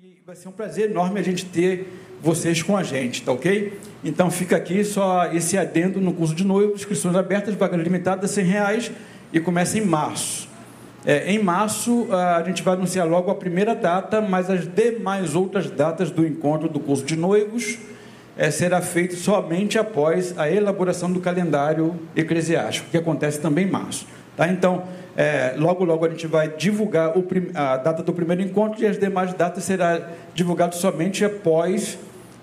e vai ser um prazer enorme a gente ter vocês com a gente, tá ok? Então fica aqui só esse adendo no curso de noivo, inscrições abertas, vaga limitada, 100 reais e começa em março. É, em março a gente vai anunciar logo a primeira data, mas as demais outras datas do encontro do curso de noivos é, será feito somente após a elaboração do calendário eclesiástico, que acontece também em março. Tá? Então, é, logo, logo a gente vai divulgar o, a data do primeiro encontro e as demais datas será divulgado somente após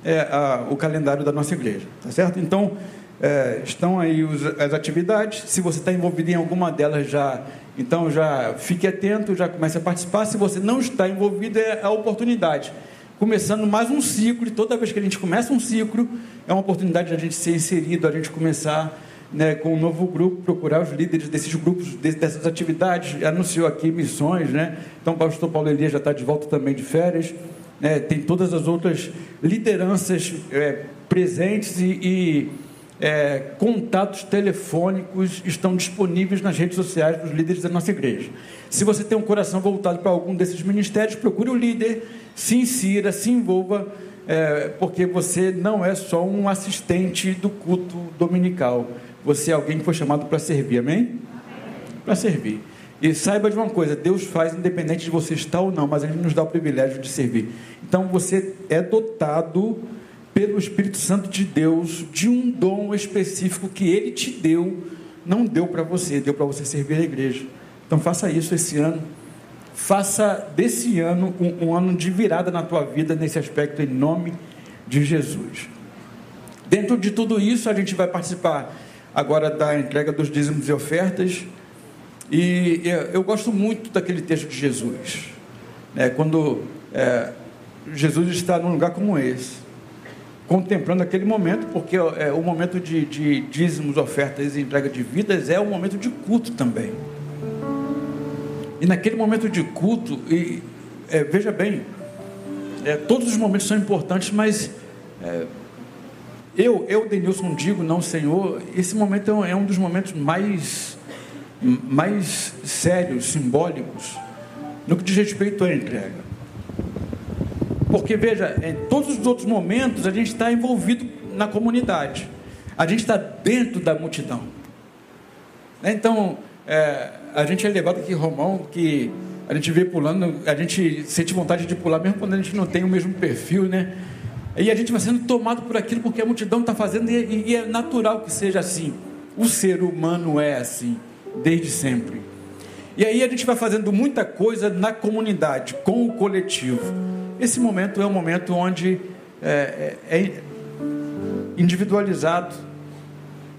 é, a, o calendário da nossa igreja, tá certo? Então, é, estão aí os, as atividades. Se você está envolvido em alguma delas já, então já fique atento, já comece a participar. Se você não está envolvido, é a oportunidade. Começando mais um ciclo, e toda vez que a gente começa um ciclo, é uma oportunidade de a gente ser inserido, a gente começar né, com um novo grupo, procurar os líderes desses grupos, dessas atividades. Anunciou aqui missões, né? Então, o pastor Paulo Elias já está de volta também de férias. Né? Tem todas as outras lideranças é, presentes e, e é, contatos telefônicos estão disponíveis nas redes sociais dos líderes da nossa igreja. Se você tem um coração voltado para algum desses ministérios, procure o líder, se insira, se envolva, é, porque você não é só um assistente do culto dominical você é alguém que foi chamado para servir, amém? Para servir. E saiba de uma coisa: Deus faz independente de você estar ou não, mas Ele nos dá o privilégio de servir. Então você é dotado pelo Espírito Santo de Deus de um dom específico que Ele te deu, não deu para você, deu para você servir a igreja. Então faça isso esse ano. Faça desse ano um, um ano de virada na tua vida nesse aspecto, em nome de Jesus. Dentro de tudo isso, a gente vai participar agora da entrega dos dízimos e ofertas. E eu gosto muito daquele texto de Jesus, né? quando é, Jesus está num lugar como esse, contemplando aquele momento, porque é, o momento de, de dízimos, ofertas e entrega de vidas é um momento de culto também. E naquele momento de culto, e, é, veja bem, é, todos os momentos são importantes, mas é, eu, eu, Denilson, digo, não, Senhor, esse momento é um dos momentos mais, mais sérios, simbólicos, no que diz respeito à entrega. Porque, veja, em todos os outros momentos a gente está envolvido na comunidade, a gente está dentro da multidão. Né, então, é, a gente é levado aqui, Romão, que a gente vê pulando, a gente sente vontade de pular, mesmo quando a gente não tem o mesmo perfil, né? E a gente vai sendo tomado por aquilo porque a multidão está fazendo, e, e é natural que seja assim. O ser humano é assim, desde sempre. E aí a gente vai fazendo muita coisa na comunidade, com o coletivo. Esse momento é um momento onde é, é, é individualizado.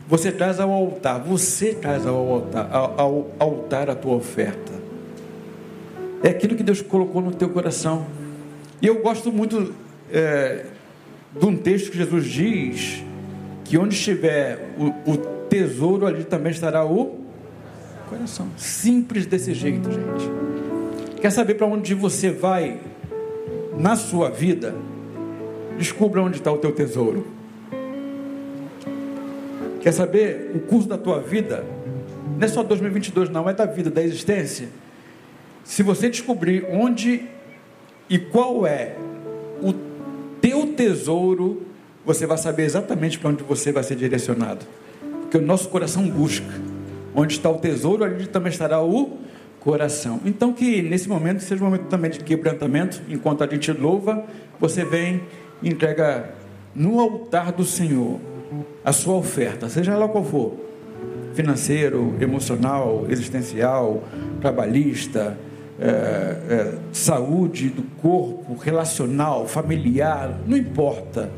Você traz ao altar, você traz ao altar, ao, ao altar a tua oferta. É aquilo que Deus colocou no teu coração. E eu gosto muito é, de um texto que Jesus diz que onde estiver o, o tesouro, ali também estará o coração. Simples desse jeito, gente. Quer saber para onde você vai na sua vida? Descubra onde está o teu tesouro. Quer saber o curso da tua vida? Não é só 2022, não, é da vida, da existência. Se você descobrir onde e qual é o teu tesouro, você vai saber exatamente para onde você vai ser direcionado. Porque o nosso coração busca. Onde está o tesouro, ali também estará o coração. Então que nesse momento seja um momento também de quebrantamento, enquanto a gente louva, você vem e entrega no altar do Senhor a sua oferta, seja ela qual for, financeiro, emocional, existencial, trabalhista, é, é, saúde do corpo, relacional, familiar, não importa.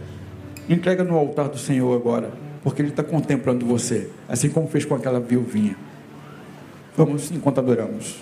Entrega no altar do Senhor agora, porque Ele está contemplando você, assim como fez com aquela viuvinha. Vamos enquanto adoramos.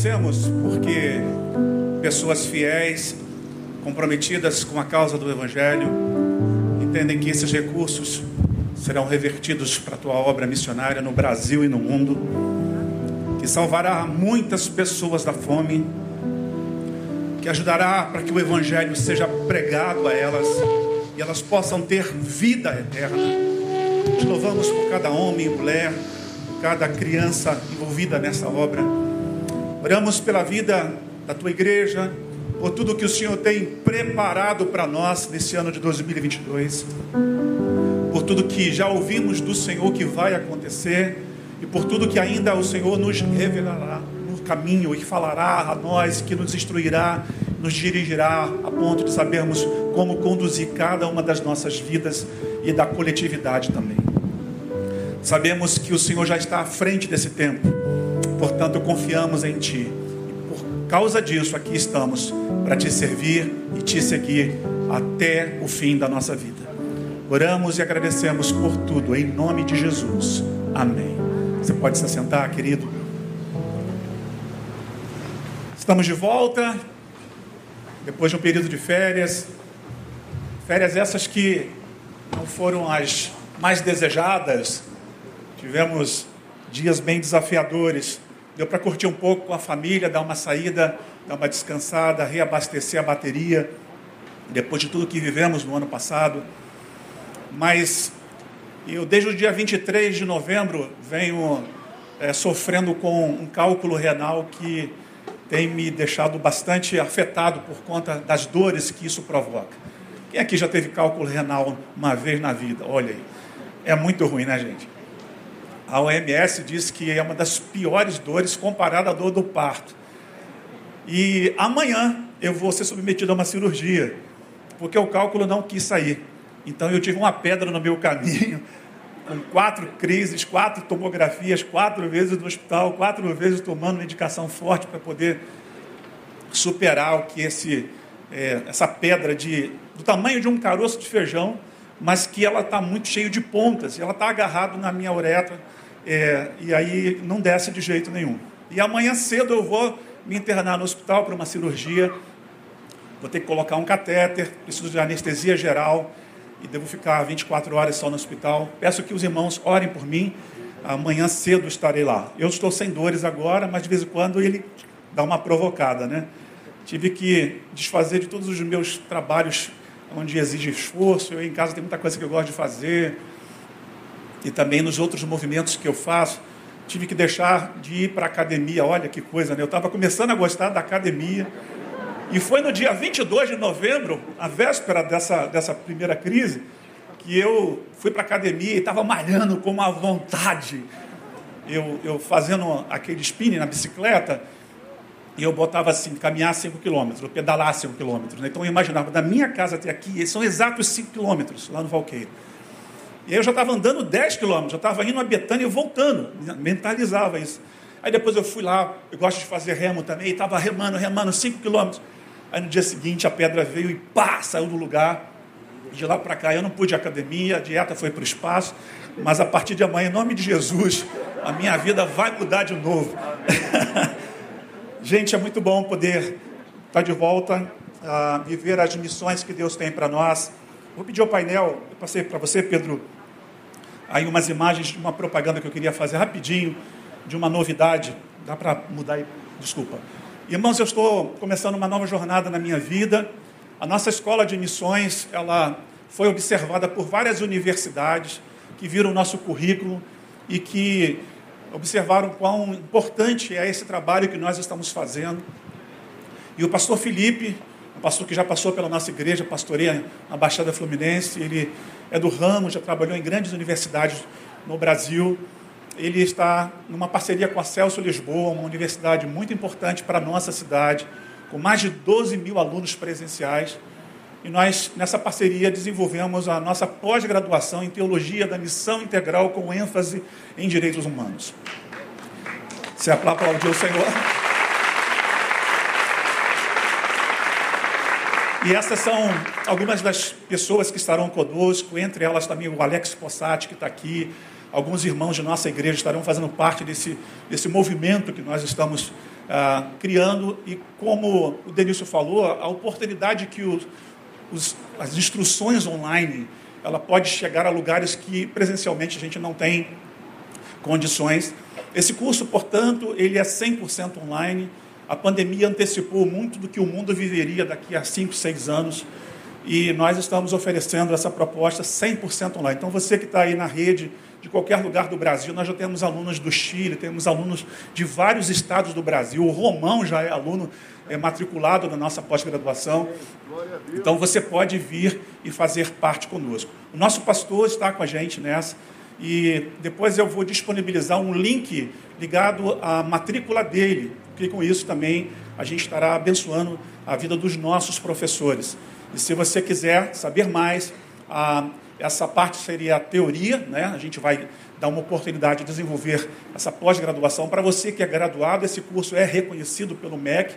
Agradecemos porque pessoas fiéis, comprometidas com a causa do Evangelho, entendem que esses recursos serão revertidos para a tua obra missionária no Brasil e no mundo, que salvará muitas pessoas da fome, que ajudará para que o Evangelho seja pregado a elas e elas possam ter vida eterna. Te louvamos por cada homem e mulher, cada criança envolvida nessa obra. Oramos pela vida da tua igreja, por tudo que o Senhor tem preparado para nós nesse ano de 2022, por tudo que já ouvimos do Senhor que vai acontecer e por tudo que ainda o Senhor nos revelará no caminho e falará a nós, que nos instruirá, nos dirigirá a ponto de sabermos como conduzir cada uma das nossas vidas e da coletividade também. Sabemos que o Senhor já está à frente desse tempo portanto confiamos em Ti. E por causa disso, aqui estamos para te servir e te seguir até o fim da nossa vida. Oramos e agradecemos por tudo, em nome de Jesus. Amém. Você pode se assentar, querido. Estamos de volta, depois de um período de férias. Férias essas que não foram as mais desejadas. Tivemos dias bem desafiadores. Deu para curtir um pouco com a família, dar uma saída, dar uma descansada, reabastecer a bateria, depois de tudo que vivemos no ano passado. Mas eu, desde o dia 23 de novembro, venho é, sofrendo com um cálculo renal que tem me deixado bastante afetado por conta das dores que isso provoca. Quem aqui já teve cálculo renal uma vez na vida? Olha aí. É muito ruim, né, gente? A OMS diz que é uma das piores dores comparada à dor do parto. E amanhã eu vou ser submetido a uma cirurgia, porque o cálculo não quis sair. Então eu tive uma pedra no meu caminho, com quatro crises, quatro tomografias, quatro vezes no hospital, quatro vezes tomando medicação forte para poder superar o que esse, é, essa pedra de, do tamanho de um caroço de feijão, mas que ela está muito cheia de pontas, e ela está agarrada na minha uretra é, e aí não desce de jeito nenhum. E amanhã cedo eu vou me internar no hospital para uma cirurgia. Vou ter que colocar um catéter, preciso de anestesia geral e devo ficar 24 horas só no hospital. Peço que os irmãos orem por mim. Amanhã cedo estarei lá. Eu estou sem dores agora, mas de vez em quando ele dá uma provocada, né? Tive que desfazer de todos os meus trabalhos onde exige esforço. Eu em casa tem muita coisa que eu gosto de fazer e também nos outros movimentos que eu faço, tive que deixar de ir para a academia. Olha que coisa, né? Eu estava começando a gostar da academia. E foi no dia 22 de novembro, a véspera dessa, dessa primeira crise, que eu fui para a academia e estava malhando com uma vontade. Eu, eu fazendo aquele spinning na bicicleta, e eu botava assim, caminhar 5 quilômetros, pedalar 5 quilômetros. Né? Então eu imaginava, da minha casa até aqui, são exatos 5 quilômetros, lá no Valqueiro. E eu já estava andando 10 quilômetros, já estava indo a Betânia e voltando, mentalizava isso. Aí depois eu fui lá, eu gosto de fazer remo também, e estava remando, remando 5 quilômetros. Aí no dia seguinte a pedra veio e pá, saiu do lugar. De lá para cá eu não pude academia, a dieta foi para o espaço, mas a partir de amanhã, em nome de Jesus, a minha vida vai mudar de novo. Gente, é muito bom poder estar de volta a viver as missões que Deus tem para nós. Vou pedir ao painel, eu passei para você, Pedro, aí umas imagens de uma propaganda que eu queria fazer rapidinho, de uma novidade Dá para mudar aí? Desculpa. Irmãos, eu estou começando uma nova jornada na minha vida. A nossa escola de missões, ela foi observada por várias universidades que viram o nosso currículo e que observaram quão importante é esse trabalho que nós estamos fazendo. E o pastor Felipe, um pastor que já passou pela nossa igreja, pastoreia na Baixada Fluminense, ele é do ramo, já trabalhou em grandes universidades no Brasil. Ele está numa parceria com a Celso Lisboa, uma universidade muito importante para a nossa cidade, com mais de 12 mil alunos presenciais. E nós, nessa parceria, desenvolvemos a nossa pós-graduação em Teologia da Missão Integral com ênfase em Direitos Humanos. Você aplaudiu o Senhor? E essas são algumas das pessoas que estarão conosco, entre elas também o Alex Possati, que está aqui, alguns irmãos de nossa igreja estarão fazendo parte desse, desse movimento que nós estamos ah, criando. E como o Denício falou, a oportunidade que os, as instruções online, ela pode chegar a lugares que presencialmente a gente não tem condições. Esse curso, portanto, ele é 100% online. A pandemia antecipou muito do que o mundo viveria daqui a 5, 6 anos. E nós estamos oferecendo essa proposta 100% online. Então, você que está aí na rede, de qualquer lugar do Brasil, nós já temos alunos do Chile, temos alunos de vários estados do Brasil. O Romão já é aluno é, matriculado na nossa pós-graduação. Então você pode vir e fazer parte conosco. O nosso pastor está com a gente nessa e depois eu vou disponibilizar um link ligado à matrícula dele, porque com isso também a gente estará abençoando a vida dos nossos professores. E se você quiser saber mais, a, essa parte seria a teoria, né? a gente vai dar uma oportunidade de desenvolver essa pós-graduação. Para você que é graduado, esse curso é reconhecido pelo MEC.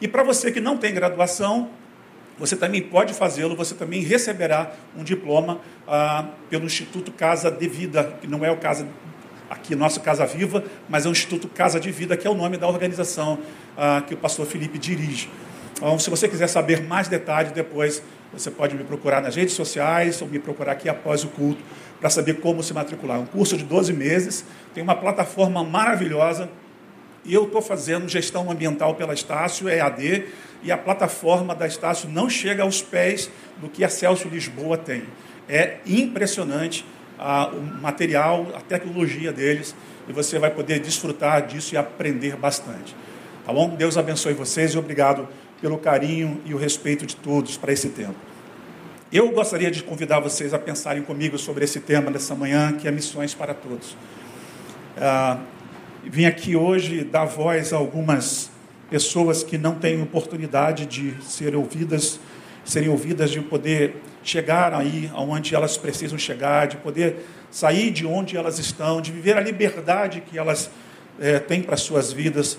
E para você que não tem graduação, você também pode fazê-lo, você também receberá um diploma ah, pelo Instituto Casa de Vida, que não é o Casa aqui, nosso Casa Viva, mas é o Instituto Casa de Vida, que é o nome da organização ah, que o pastor Felipe dirige. Então, se você quiser saber mais detalhes depois, você pode me procurar nas redes sociais ou me procurar aqui após o culto para saber como se matricular. Um curso de 12 meses, tem uma plataforma maravilhosa e eu estou fazendo gestão ambiental pela Estácio, EAD, e a plataforma da Estácio não chega aos pés do que a Celso Lisboa tem. É impressionante ah, o material, a tecnologia deles, e você vai poder desfrutar disso e aprender bastante. Tá bom? Deus abençoe vocês e obrigado pelo carinho e o respeito de todos para esse tempo. Eu gostaria de convidar vocês a pensarem comigo sobre esse tema dessa manhã, que é Missões para Todos. Ah, Vim aqui hoje dar voz a algumas pessoas que não têm oportunidade de ser ouvidas, serem ouvidas, de poder chegar aí aonde elas precisam chegar, de poder sair de onde elas estão, de viver a liberdade que elas é, têm para suas vidas.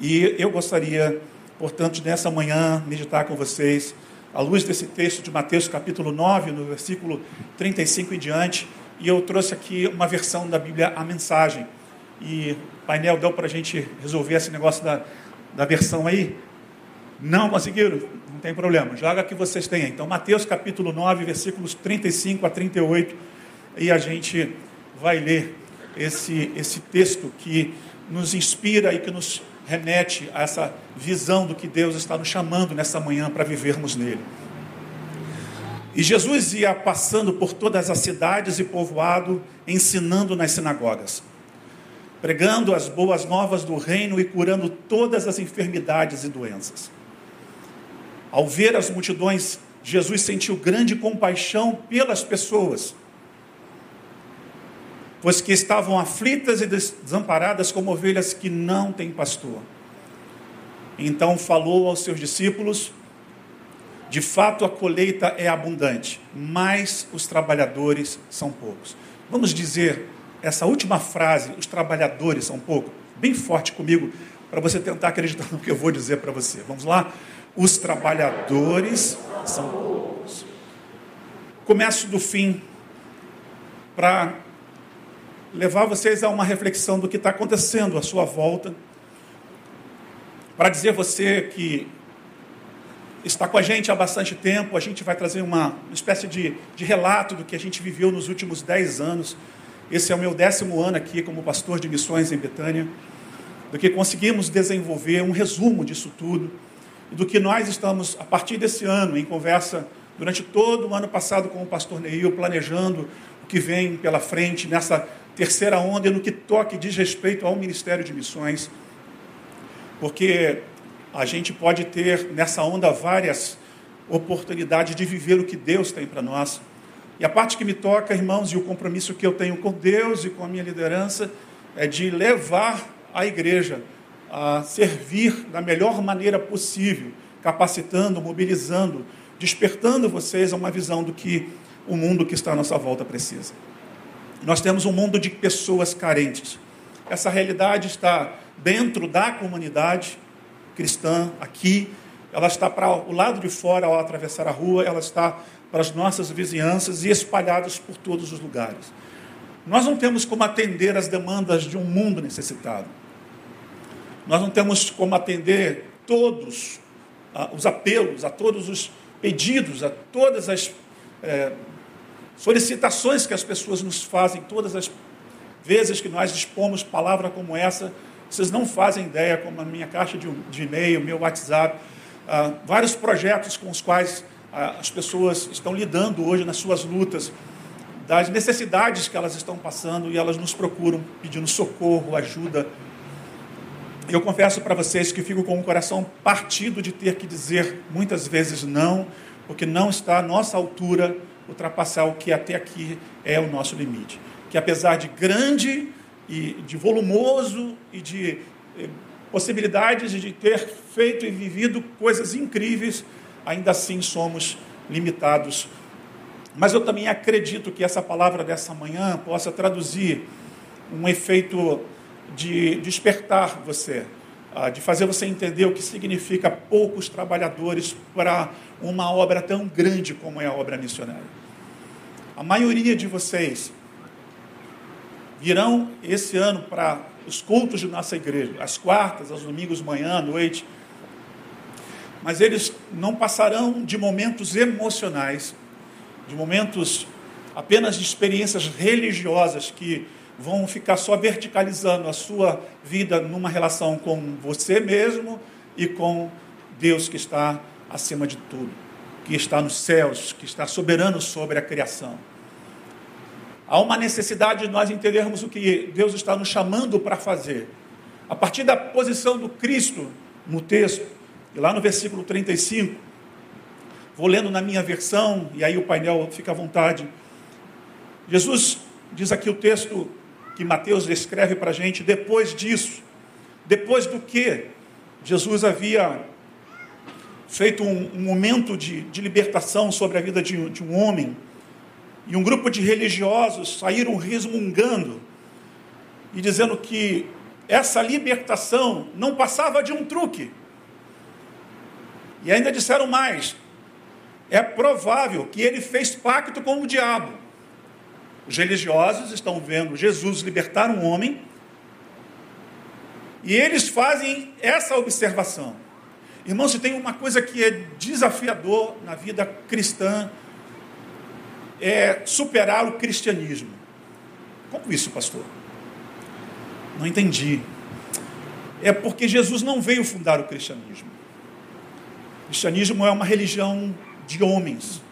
E eu gostaria, portanto, nessa manhã, meditar com vocês, à luz desse texto de Mateus capítulo 9, no versículo 35 em diante, e eu trouxe aqui uma versão da Bíblia, a mensagem e o painel deu para a gente resolver esse negócio da, da versão aí? Não conseguiram? Não tem problema, joga que vocês têm. Então, Mateus capítulo 9, versículos 35 a 38, e a gente vai ler esse, esse texto que nos inspira e que nos remete a essa visão do que Deus está nos chamando nessa manhã para vivermos nele. E Jesus ia passando por todas as cidades e povoado, ensinando nas sinagogas pregando as boas novas do reino e curando todas as enfermidades e doenças. Ao ver as multidões, Jesus sentiu grande compaixão pelas pessoas, pois que estavam aflitas e desamparadas como ovelhas que não têm pastor. Então falou aos seus discípulos: De fato a colheita é abundante, mas os trabalhadores são poucos. Vamos dizer essa última frase, os trabalhadores são pouco, bem forte comigo, para você tentar acreditar no que eu vou dizer para você. Vamos lá? Os trabalhadores são poucos. Começo do fim, para levar vocês a uma reflexão do que está acontecendo à sua volta, para dizer você que está com a gente há bastante tempo, a gente vai trazer uma, espécie de, de relato do que a gente viveu nos últimos dez anos esse é o meu décimo ano aqui como pastor de missões em Betânia. do que conseguimos desenvolver um resumo disso tudo, e do que nós estamos, a partir desse ano, em conversa durante todo o ano passado com o pastor Neil, planejando o que vem pela frente nessa terceira onda e no que toque diz respeito ao Ministério de Missões, porque a gente pode ter nessa onda várias oportunidades de viver o que Deus tem para nós. E a parte que me toca, irmãos, e o compromisso que eu tenho com Deus e com a minha liderança é de levar a igreja a servir da melhor maneira possível, capacitando, mobilizando, despertando vocês a uma visão do que o mundo que está à nossa volta precisa. Nós temos um mundo de pessoas carentes. Essa realidade está dentro da comunidade cristã, aqui, ela está para o lado de fora ao atravessar a rua, ela está para as nossas vizinhanças e espalhadas por todos os lugares. Nós não temos como atender as demandas de um mundo necessitado. Nós não temos como atender todos ah, os apelos, a todos os pedidos, a todas as é, solicitações que as pessoas nos fazem, todas as vezes que nós dispomos palavra como essa, vocês não fazem ideia como a minha caixa de, de e-mail, meu WhatsApp, ah, vários projetos com os quais ah, as pessoas estão lidando hoje nas suas lutas, das necessidades que elas estão passando e elas nos procuram pedindo socorro, ajuda. Eu confesso para vocês que fico com o coração partido de ter que dizer muitas vezes não, porque não está à nossa altura ultrapassar o que até aqui é o nosso limite. Que apesar de grande e de volumoso e de eh, possibilidades de ter feito e vivido coisas incríveis, ainda assim somos limitados. Mas eu também acredito que essa palavra dessa manhã possa traduzir um efeito de despertar você, ah, de fazer você entender o que significa poucos trabalhadores para uma obra tão grande como é a obra missionária. A maioria de vocês virão esse ano para os cultos de nossa igreja, às quartas, aos domingos, manhã, noite. Mas eles não passarão de momentos emocionais, de momentos apenas de experiências religiosas que vão ficar só verticalizando a sua vida numa relação com você mesmo e com Deus que está acima de tudo que está nos céus, que está soberano sobre a criação. Há uma necessidade de nós entendermos o que Deus está nos chamando para fazer. A partir da posição do Cristo no texto, e lá no versículo 35, vou lendo na minha versão, e aí o painel fica à vontade. Jesus diz aqui o texto que Mateus descreve para a gente, depois disso, depois do que Jesus havia feito um, um momento de, de, libertação sobre a vida de, de um homem, e um grupo de religiosos saíram resmungando e dizendo que essa libertação não passava de um truque. E ainda disseram mais: é provável que ele fez pacto com o diabo. Os religiosos estão vendo Jesus libertar um homem e eles fazem essa observação. Irmãos, se tem uma coisa que é desafiador na vida cristã, é superar o cristianismo. Como isso, pastor? Não entendi. É porque Jesus não veio fundar o cristianismo. O cristianismo é uma religião de homens,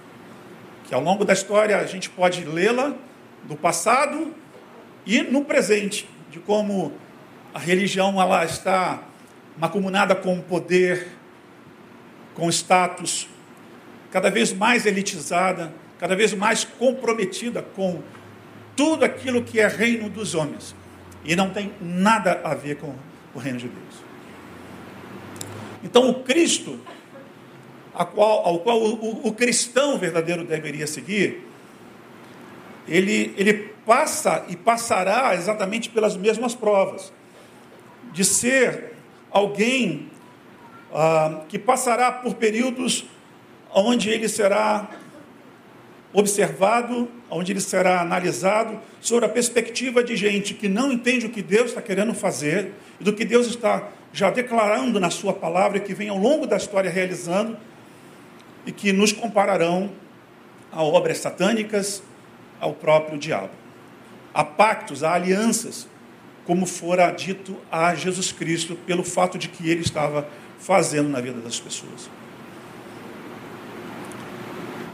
que ao longo da história a gente pode lê-la do passado e no presente, de como a religião ela está macumunada com poder, com status, cada vez mais elitizada, cada vez mais comprometida com tudo aquilo que é reino dos homens e não tem nada a ver com o reino de Deus. Então, o Cristo, qual, ao qual o, o, o, cristão verdadeiro deveria seguir, ele, ele passa e passará exatamente pelas mesmas provas, de ser alguém ah, que passará por períodos onde ele será observado, onde ele será analisado sobre a perspectiva de gente que não entende o que Deus está querendo fazer e do que Deus está já declarando na sua palavra que vem ao longo da história realizando e que nos compararão a obras satânicas, ao próprio diabo. Há pactos, há alianças como fora dito a Jesus Cristo, pelo fato de que ele estava fazendo na vida das pessoas.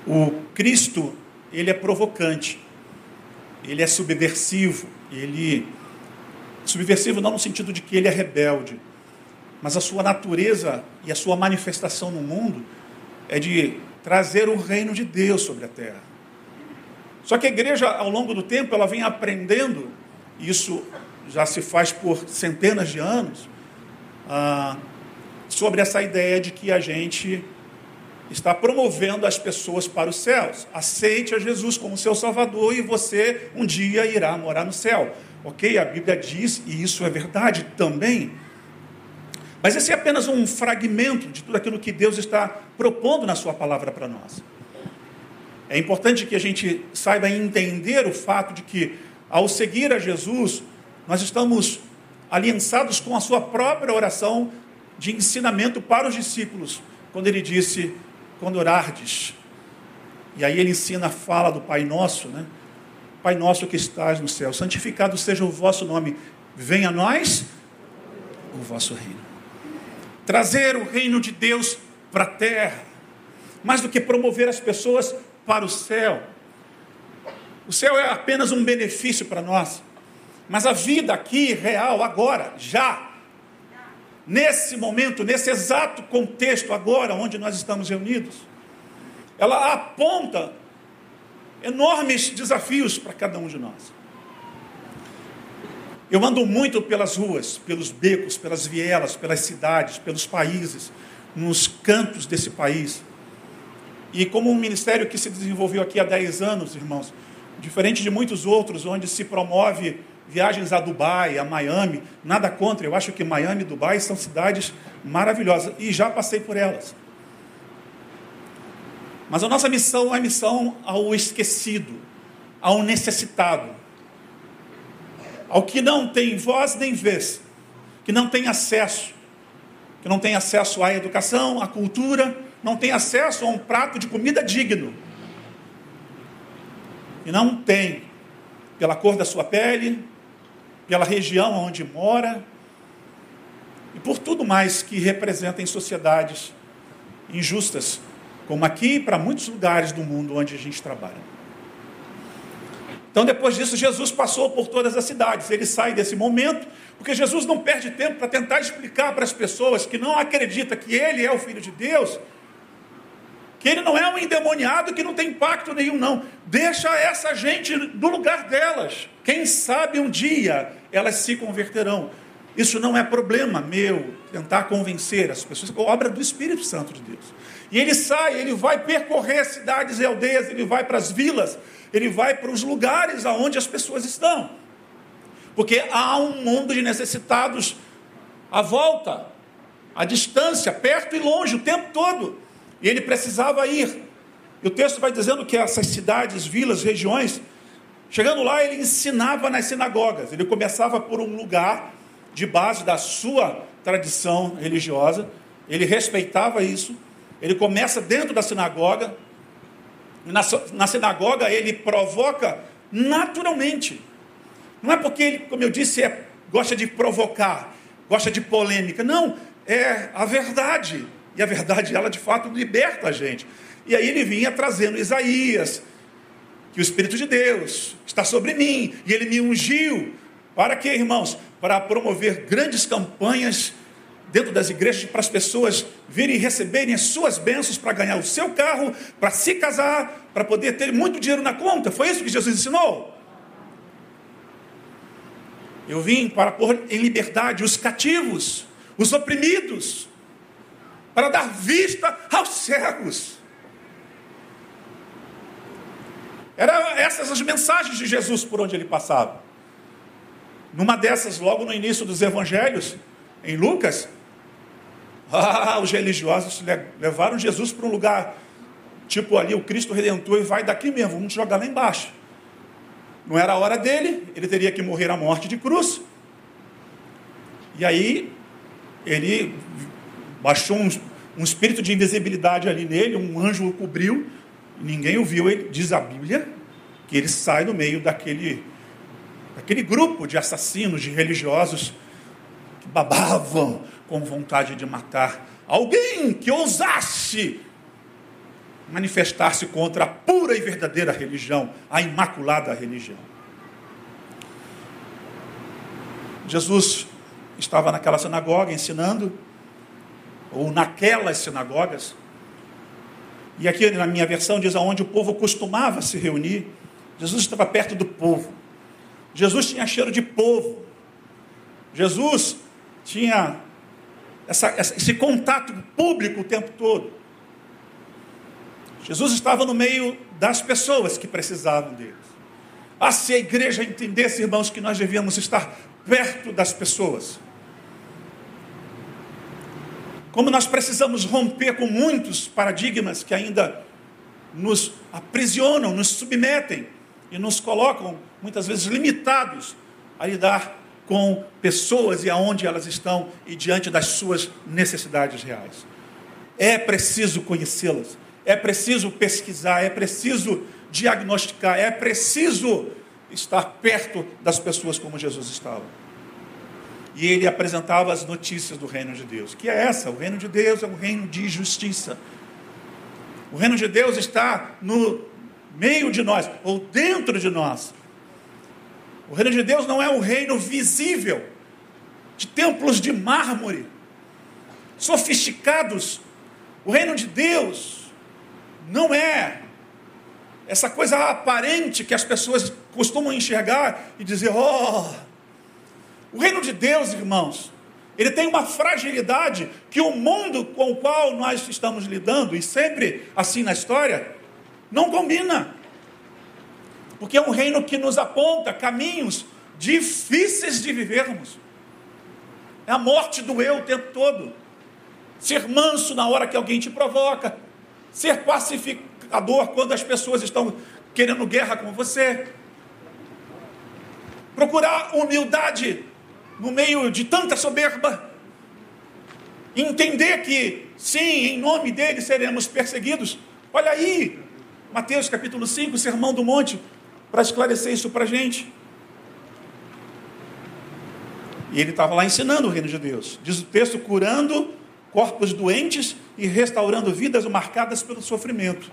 O Cristo, ele é provocante, ele é subversivo, ele subversivo não no sentido de que ele é rebelde, mas a sua natureza e a sua manifestação no mundo é de trazer o reino de Deus sobre a terra. Só que a igreja, ao longo do tempo, ela vem aprendendo, isso já se faz por centenas de anos, ah, sobre essa ideia de que a gente está promovendo as pessoas para os céus. Aceite a Jesus como seu Salvador e você um dia irá morar no céu. Ok? A Bíblia diz, e isso é verdade também. Mas esse é apenas um fragmento de tudo aquilo que Deus está propondo na Sua palavra para nós. É importante que a gente saiba entender o fato de que, ao seguir a Jesus, nós estamos aliançados com a Sua própria oração de ensinamento para os discípulos, quando ele disse: quando orardes. E aí ele ensina a fala do Pai Nosso, né? Pai Nosso que estás no céu, santificado seja o vosso nome, venha a nós o vosso reino. Trazer o reino de Deus para a terra, mais do que promover as pessoas para o céu. O céu é apenas um benefício para nós, mas a vida aqui, real, agora, já, nesse momento, nesse exato contexto agora onde nós estamos reunidos, ela aponta enormes desafios para cada um de nós. Eu ando muito pelas ruas, pelos becos, pelas vielas, pelas cidades, pelos países, nos cantos desse país. E como um ministério que se desenvolveu aqui há 10 anos, irmãos, diferente de muitos outros, onde se promove viagens a Dubai, a Miami, nada contra, eu acho que Miami e Dubai são cidades maravilhosas e já passei por elas. Mas a nossa missão é missão ao esquecido, ao necessitado, ao que não tem voz nem vez, que não tem acesso, que não tem acesso à educação, à cultura, não tem acesso a um prato de comida digno. E não tem, pela cor da sua pele, pela região onde mora e por tudo mais que representa em sociedades injustas, como aqui e para muitos lugares do mundo onde a gente trabalha. Então, depois disso, Jesus passou por todas as cidades. Ele sai desse momento, porque Jesus não perde tempo para tentar explicar para as pessoas que não acreditam que ele é o Filho de Deus, que ele não é um endemoniado que não tem impacto nenhum, não. Deixa essa gente no lugar delas. Quem sabe um dia elas se converterão. Isso não é problema meu, tentar convencer as pessoas, é obra do Espírito Santo de Deus. E ele sai, ele vai percorrer cidades e aldeias, ele vai para as vilas, ele vai para os lugares aonde as pessoas estão. Porque há um mundo de necessitados à volta, à distância, perto e longe, o tempo todo. E ele precisava ir. E o texto vai dizendo que essas cidades, vilas, regiões, Chegando lá, ele ensinava nas sinagogas. Ele começava por um lugar de base da sua tradição religiosa. Ele respeitava isso. Ele começa dentro da sinagoga. Na, na sinagoga, ele provoca naturalmente. Não é porque ele, como eu disse, é, gosta de provocar, gosta de polêmica. Não, é a verdade. E a verdade, ela de fato liberta a gente. E aí ele vinha trazendo Isaías, que o Espírito de Deus está sobre mim e ele me ungiu. Para quê, irmãos? Para promover grandes campanhas dentro das igrejas para as pessoas virem receberem as suas bênçãos para ganhar o seu carro, para se casar, para poder ter muito dinheiro na conta. Foi isso que Jesus ensinou? Eu vim para pôr em liberdade os cativos, os oprimidos, para dar vista aos cegos. Eram essas as mensagens de Jesus por onde ele passava. Numa dessas, logo no início dos evangelhos, em Lucas, ah, os religiosos levaram Jesus para um lugar, tipo ali, o Cristo Redentor, e vai daqui mesmo, vamos jogar lá embaixo. Não era a hora dele, ele teria que morrer a morte de cruz. E aí, ele baixou um, um espírito de invisibilidade ali nele, um anjo o cobriu, ninguém o viu, ele, diz a Bíblia, que ele sai no meio daquele aquele grupo de assassinos, de religiosos que babavam com vontade de matar alguém que ousasse manifestar-se contra a pura e verdadeira religião, a imaculada religião. Jesus estava naquela sinagoga ensinando, ou naquelas sinagogas, e aqui na minha versão diz aonde o povo costumava se reunir. Jesus estava perto do povo. Jesus tinha cheiro de povo. Jesus tinha essa, esse contato público o tempo todo. Jesus estava no meio das pessoas que precisavam dele. Ah, se a igreja entendesse, irmãos, que nós devíamos estar perto das pessoas. Como nós precisamos romper com muitos paradigmas que ainda nos aprisionam, nos submetem e nos colocam muitas vezes limitados a lidar com pessoas e aonde elas estão e diante das suas necessidades reais. É preciso conhecê-las, é preciso pesquisar, é preciso diagnosticar, é preciso estar perto das pessoas como Jesus estava. E ele apresentava as notícias do reino de Deus. Que é essa? O reino de Deus é um reino de justiça. O reino de Deus está no meio de nós, ou dentro de nós. O reino de Deus não é um reino visível, de templos de mármore, sofisticados. O reino de Deus não é essa coisa aparente que as pessoas costumam enxergar e dizer: oh, o reino de Deus, irmãos, ele tem uma fragilidade que o mundo com o qual nós estamos lidando, e sempre assim na história, não combina. Porque é um reino que nos aponta caminhos difíceis de vivermos. É a morte do eu o tempo todo. Ser manso na hora que alguém te provoca. Ser pacificador quando as pessoas estão querendo guerra com você. Procurar humildade no meio de tanta soberba. Entender que, sim, em nome dele seremos perseguidos. Olha aí, Mateus capítulo 5, Sermão do Monte, para esclarecer isso para a gente. E ele estava lá ensinando o reino de Deus. Diz o texto: curando corpos doentes e restaurando vidas marcadas pelo sofrimento.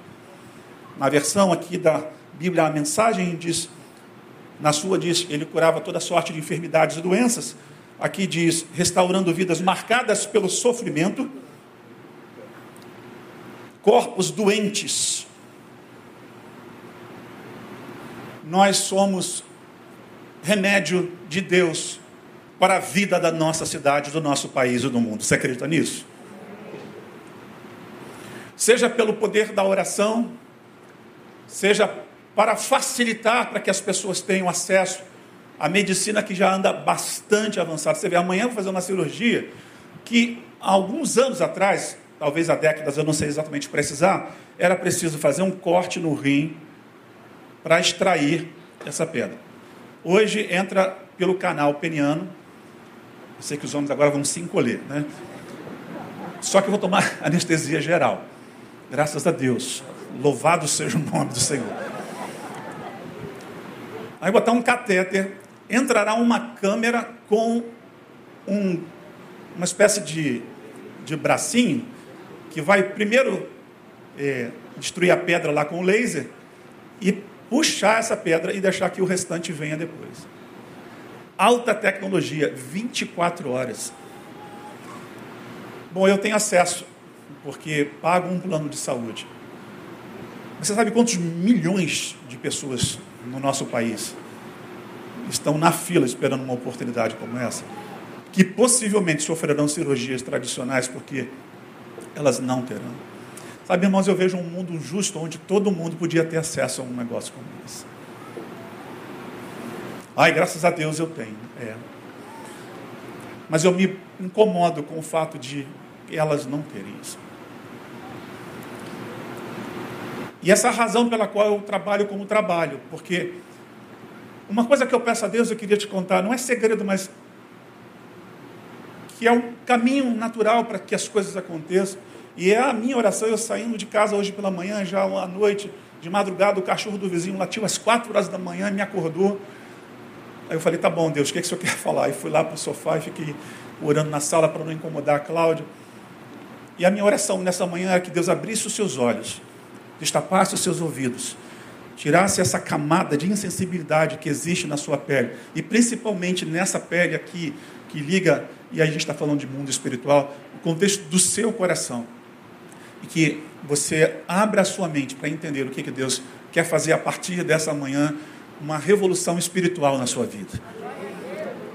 Na versão aqui da Bíblia, a mensagem diz na sua diz, ele curava toda sorte de enfermidades e doenças. Aqui diz, restaurando vidas marcadas pelo sofrimento. Corpos doentes. Nós somos remédio de Deus para a vida da nossa cidade, do nosso país e do mundo. Você acredita nisso? Seja pelo poder da oração, seja para facilitar para que as pessoas tenham acesso à medicina que já anda bastante avançada. Você vê, amanhã eu vou fazer uma cirurgia que há alguns anos atrás, talvez há décadas, eu não sei exatamente precisar, era preciso fazer um corte no rim para extrair essa pedra. Hoje entra pelo canal peniano. Eu sei que os homens agora vão se encolher, né? Só que eu vou tomar anestesia geral. Graças a Deus. Louvado seja o nome do Senhor. Aí botar um catéter, entrará uma câmera com um, uma espécie de, de bracinho que vai primeiro é, destruir a pedra lá com o laser e puxar essa pedra e deixar que o restante venha depois. Alta tecnologia, 24 horas. Bom, eu tenho acesso, porque pago um plano de saúde. Você sabe quantos milhões de pessoas no nosso país estão na fila esperando uma oportunidade como essa, que possivelmente sofrerão cirurgias tradicionais porque elas não terão. Sabe, irmãos, eu vejo um mundo justo onde todo mundo podia ter acesso a um negócio como esse. Ai, graças a Deus eu tenho. É. Mas eu me incomodo com o fato de elas não terem isso. E essa é a razão pela qual eu trabalho como trabalho, porque uma coisa que eu peço a Deus, eu queria te contar, não é segredo, mas que é um caminho natural para que as coisas aconteçam. E é a minha oração, eu saindo de casa hoje pela manhã, já à noite, de madrugada, o cachorro do vizinho latiu às quatro horas da manhã, me acordou. Aí eu falei, tá bom, Deus, o que, é que o senhor quer falar? Aí fui lá para o sofá e fiquei orando na sala para não incomodar a Cláudia. E a minha oração nessa manhã era que Deus abrisse os seus olhos, destapasse os seus ouvidos, tirasse essa camada de insensibilidade que existe na sua pele, e principalmente nessa pele aqui, que liga, e a gente está falando de mundo espiritual, o contexto do seu coração. E que você abra a sua mente para entender o que, que Deus quer fazer a partir dessa manhã, uma revolução espiritual na sua vida.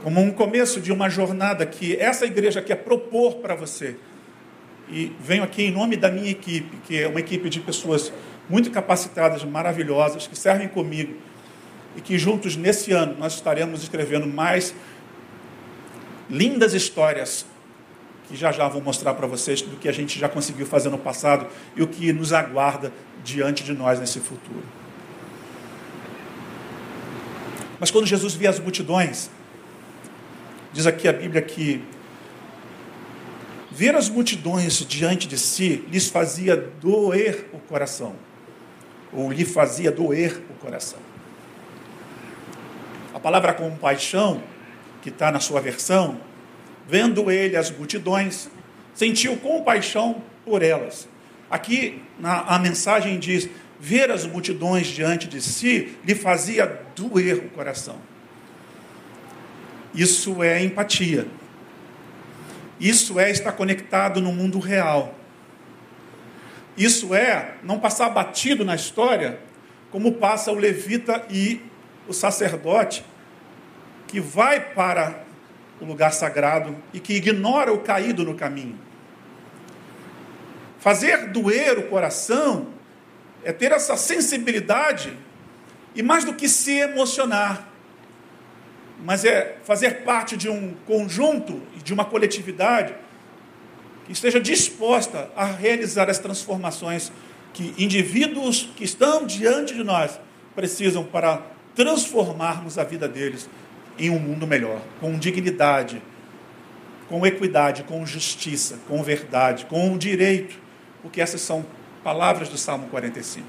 Como um começo de uma jornada que essa igreja quer propor para você. E venho aqui em nome da minha equipe, que é uma equipe de pessoas muito capacitadas, maravilhosas, que servem comigo e que juntos nesse ano nós estaremos escrevendo mais lindas histórias que já já vou mostrar para vocês do que a gente já conseguiu fazer no passado e o que nos aguarda diante de nós nesse futuro. Mas quando Jesus via as multidões, diz aqui a Bíblia que ver as multidões diante de si lhes fazia doer o coração, ou lhe fazia doer o coração. A palavra compaixão, que está na sua versão, vendo ele as multidões, sentiu compaixão por elas. Aqui na, a mensagem diz: ver as multidões diante de si lhe fazia doer o coração. Isso é empatia. Isso é estar conectado no mundo real. Isso é não passar batido na história, como passa o levita e o sacerdote, que vai para o lugar sagrado e que ignora o caído no caminho. Fazer doer o coração é ter essa sensibilidade e mais do que se emocionar, mas é fazer parte de um conjunto de uma coletividade que esteja disposta a realizar as transformações que indivíduos que estão diante de nós precisam para transformarmos a vida deles em um mundo melhor, com dignidade, com equidade, com justiça, com verdade, com direito, porque essas são palavras do Salmo 45.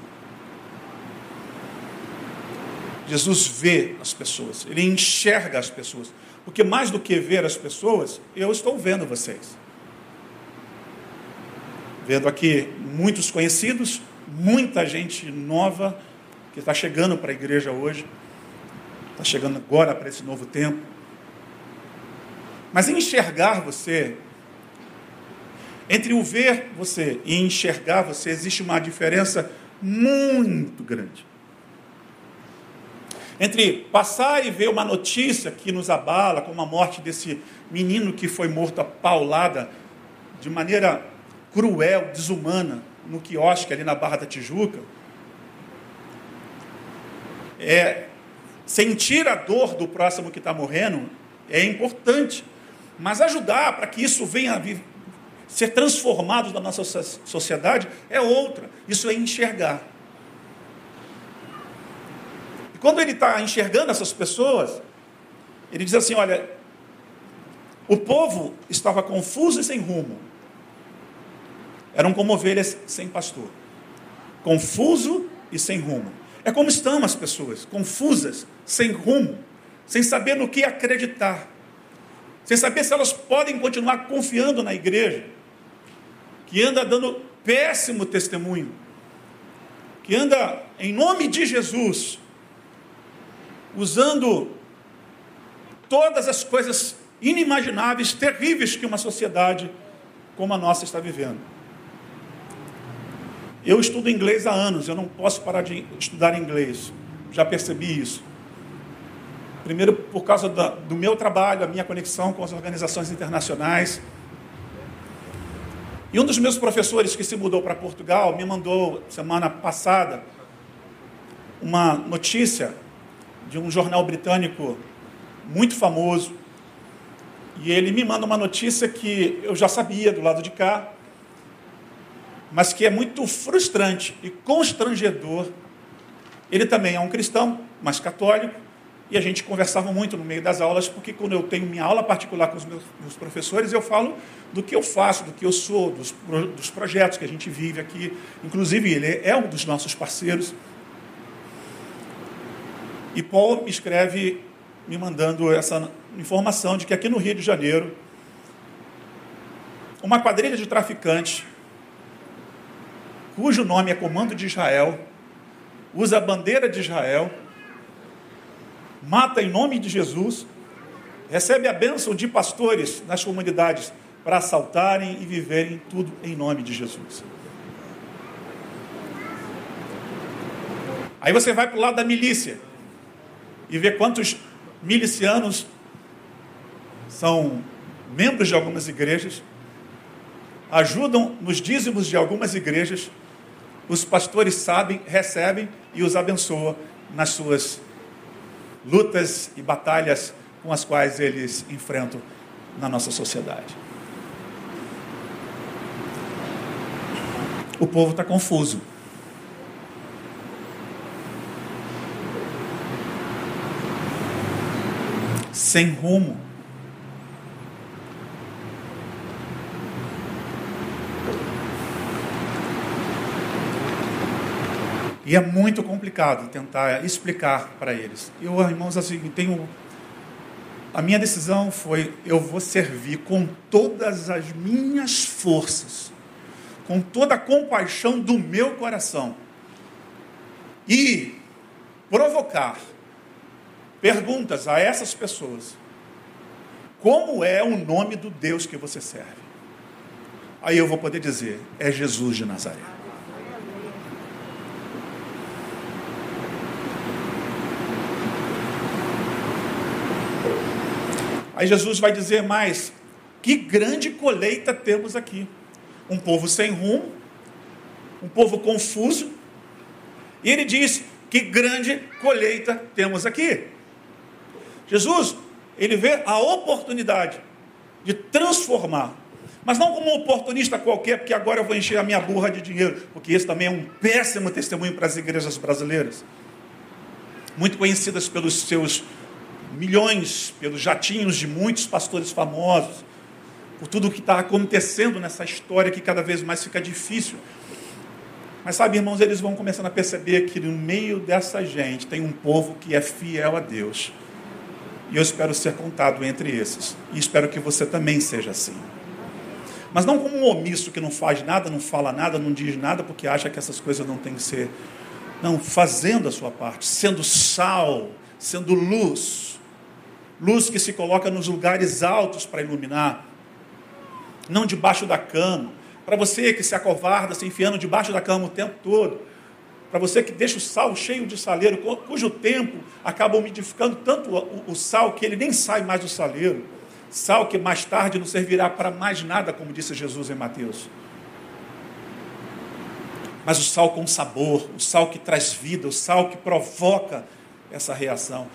Jesus vê as pessoas, ele enxerga as pessoas, porque mais do que ver as pessoas, eu estou vendo vocês. Vendo aqui muitos conhecidos, muita gente nova que está chegando para a igreja hoje está chegando agora para esse novo tempo. Mas enxergar você, entre o ver você e enxergar você, existe uma diferença muito grande. Entre passar e ver uma notícia que nos abala, como a morte desse menino que foi morto a paulada de maneira cruel, desumana, no quiosque ali na Barra da Tijuca, é, Sentir a dor do próximo que está morrendo é importante, mas ajudar para que isso venha a ser transformado na nossa sociedade é outra. Isso é enxergar. Quando ele está enxergando essas pessoas, ele diz assim: olha, o povo estava confuso e sem rumo. Eram como ovelhas sem pastor. Confuso e sem rumo. É como estão as pessoas, confusas, sem rumo, sem saber no que acreditar, sem saber se elas podem continuar confiando na igreja, que anda dando péssimo testemunho, que anda em nome de Jesus, usando todas as coisas inimagináveis, terríveis que uma sociedade como a nossa está vivendo. Eu estudo inglês há anos, eu não posso parar de estudar inglês. Já percebi isso. Primeiro, por causa da, do meu trabalho, a minha conexão com as organizações internacionais. E um dos meus professores que se mudou para Portugal me mandou, semana passada, uma notícia de um jornal britânico muito famoso. E ele me manda uma notícia que eu já sabia do lado de cá, mas que é muito frustrante e constrangedor. Ele também é um cristão, mas católico, e a gente conversava muito no meio das aulas, porque quando eu tenho minha aula particular com os meus, meus professores, eu falo do que eu faço, do que eu sou, dos, dos projetos que a gente vive aqui. Inclusive, ele é um dos nossos parceiros. E Paul me escreve me mandando essa informação de que aqui no Rio de Janeiro, uma quadrilha de traficantes, cujo nome é Comando de Israel, usa a bandeira de Israel, mata em nome de Jesus, recebe a bênção de pastores nas comunidades para assaltarem e viverem tudo em nome de Jesus. Aí você vai para o lado da milícia e vê quantos milicianos são membros de algumas igrejas, ajudam nos dízimos de algumas igrejas, os pastores sabem, recebem e os abençoa nas suas lutas e batalhas com as quais eles enfrentam na nossa sociedade. O povo está confuso. Sem rumo. E é muito complicado tentar explicar para eles. Eu, irmãos, assim, tenho. A minha decisão foi: eu vou servir com todas as minhas forças, com toda a compaixão do meu coração, e provocar perguntas a essas pessoas. Como é o nome do Deus que você serve? Aí eu vou poder dizer: é Jesus de Nazaré. Aí Jesus vai dizer mais: que grande colheita temos aqui. Um povo sem rumo, um povo confuso. E ele diz: que grande colheita temos aqui. Jesus, ele vê a oportunidade de transformar, mas não como um oportunista qualquer, porque agora eu vou encher a minha burra de dinheiro, porque esse também é um péssimo testemunho para as igrejas brasileiras, muito conhecidas pelos seus milhões pelos jatinhos de muitos pastores famosos, por tudo o que está acontecendo nessa história que cada vez mais fica difícil. Mas sabe, irmãos, eles vão começando a perceber que no meio dessa gente tem um povo que é fiel a Deus. E eu espero ser contado entre esses. E espero que você também seja assim. Mas não como um omisso que não faz nada, não fala nada, não diz nada, porque acha que essas coisas não têm que ser. Não, fazendo a sua parte, sendo sal, sendo luz luz que se coloca nos lugares altos para iluminar, não debaixo da cama. Para você que se acovarda, se enfiando debaixo da cama o tempo todo, para você que deixa o sal cheio de saleiro, cujo tempo acaba umidificando tanto o, sal que ele nem sai mais do saleiro, sal que mais tarde não servirá para mais nada, como disse Jesus em Mateus. Mas o sal com sabor, o sal que traz vida, o sal que provoca essa reação.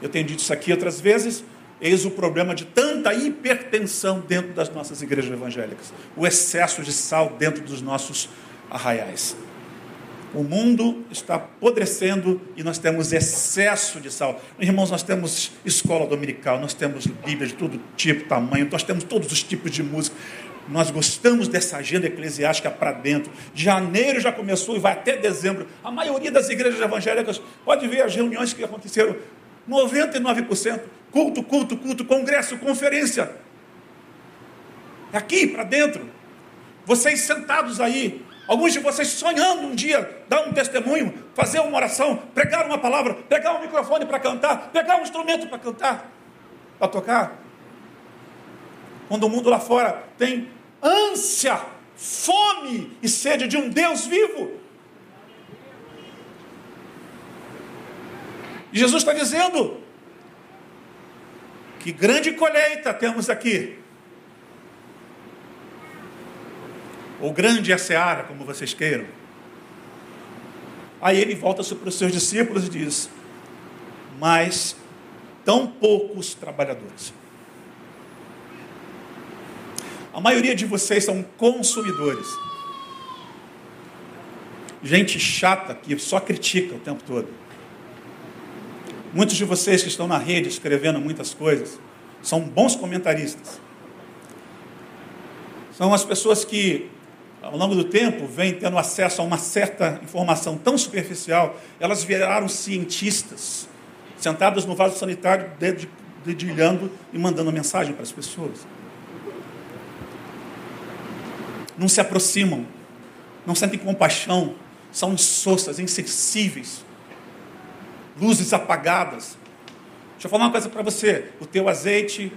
Eu tenho dito isso aqui outras vezes. Eis o problema de tanta hipertensão dentro das nossas igrejas evangélicas. O excesso de sal dentro dos nossos arraiais. O mundo está apodrecendo e nós temos excesso de sal. Irmãos, nós temos escola dominical, nós temos Bíblia de todo tipo, tamanho, nós temos todos os tipos de música. Nós gostamos dessa agenda eclesiástica para dentro. Janeiro já começou e vai até dezembro. A maioria das igrejas evangélicas pode ver as reuniões que aconteceram 99%. Culto, culto, culto, congresso, conferência. Aqui para dentro. Vocês sentados aí, alguns de vocês sonhando um dia dar um testemunho, fazer uma oração, pregar uma palavra, pegar um microfone para cantar, pegar um instrumento para cantar, para tocar. Quando o mundo lá fora tem ânsia, fome e sede de um Deus vivo, E Jesus está dizendo que grande colheita temos aqui. Ou grande é a seara, como vocês queiram. Aí ele volta-se para os seus discípulos e diz: Mas tão poucos trabalhadores. A maioria de vocês são consumidores. Gente chata que só critica o tempo todo. Muitos de vocês que estão na rede escrevendo muitas coisas são bons comentaristas. São as pessoas que, ao longo do tempo, vêm tendo acesso a uma certa informação tão superficial, elas viraram cientistas, sentadas no vaso sanitário, dedilhando e mandando mensagem para as pessoas. Não se aproximam, não sentem compaixão, são insossas, insensíveis, luzes apagadas. Deixa eu falar uma coisa para você: o teu azeite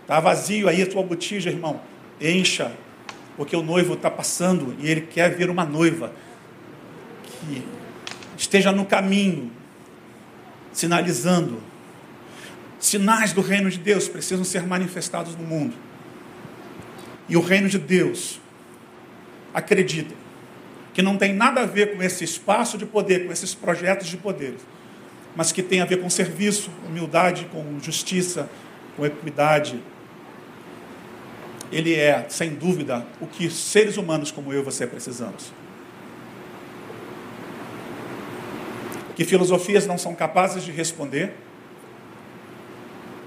está vazio aí, a tua botija, irmão. Encha, porque o noivo está passando e ele quer ver uma noiva que esteja no caminho, sinalizando. Sinais do reino de Deus precisam ser manifestados no mundo. E o reino de Deus, acredita, que não tem nada a ver com esse espaço de poder, com esses projetos de poder, mas que tem a ver com serviço, humildade, com justiça, com equidade. Ele é, sem dúvida, o que seres humanos como eu e você precisamos. que filosofias não são capazes de responder,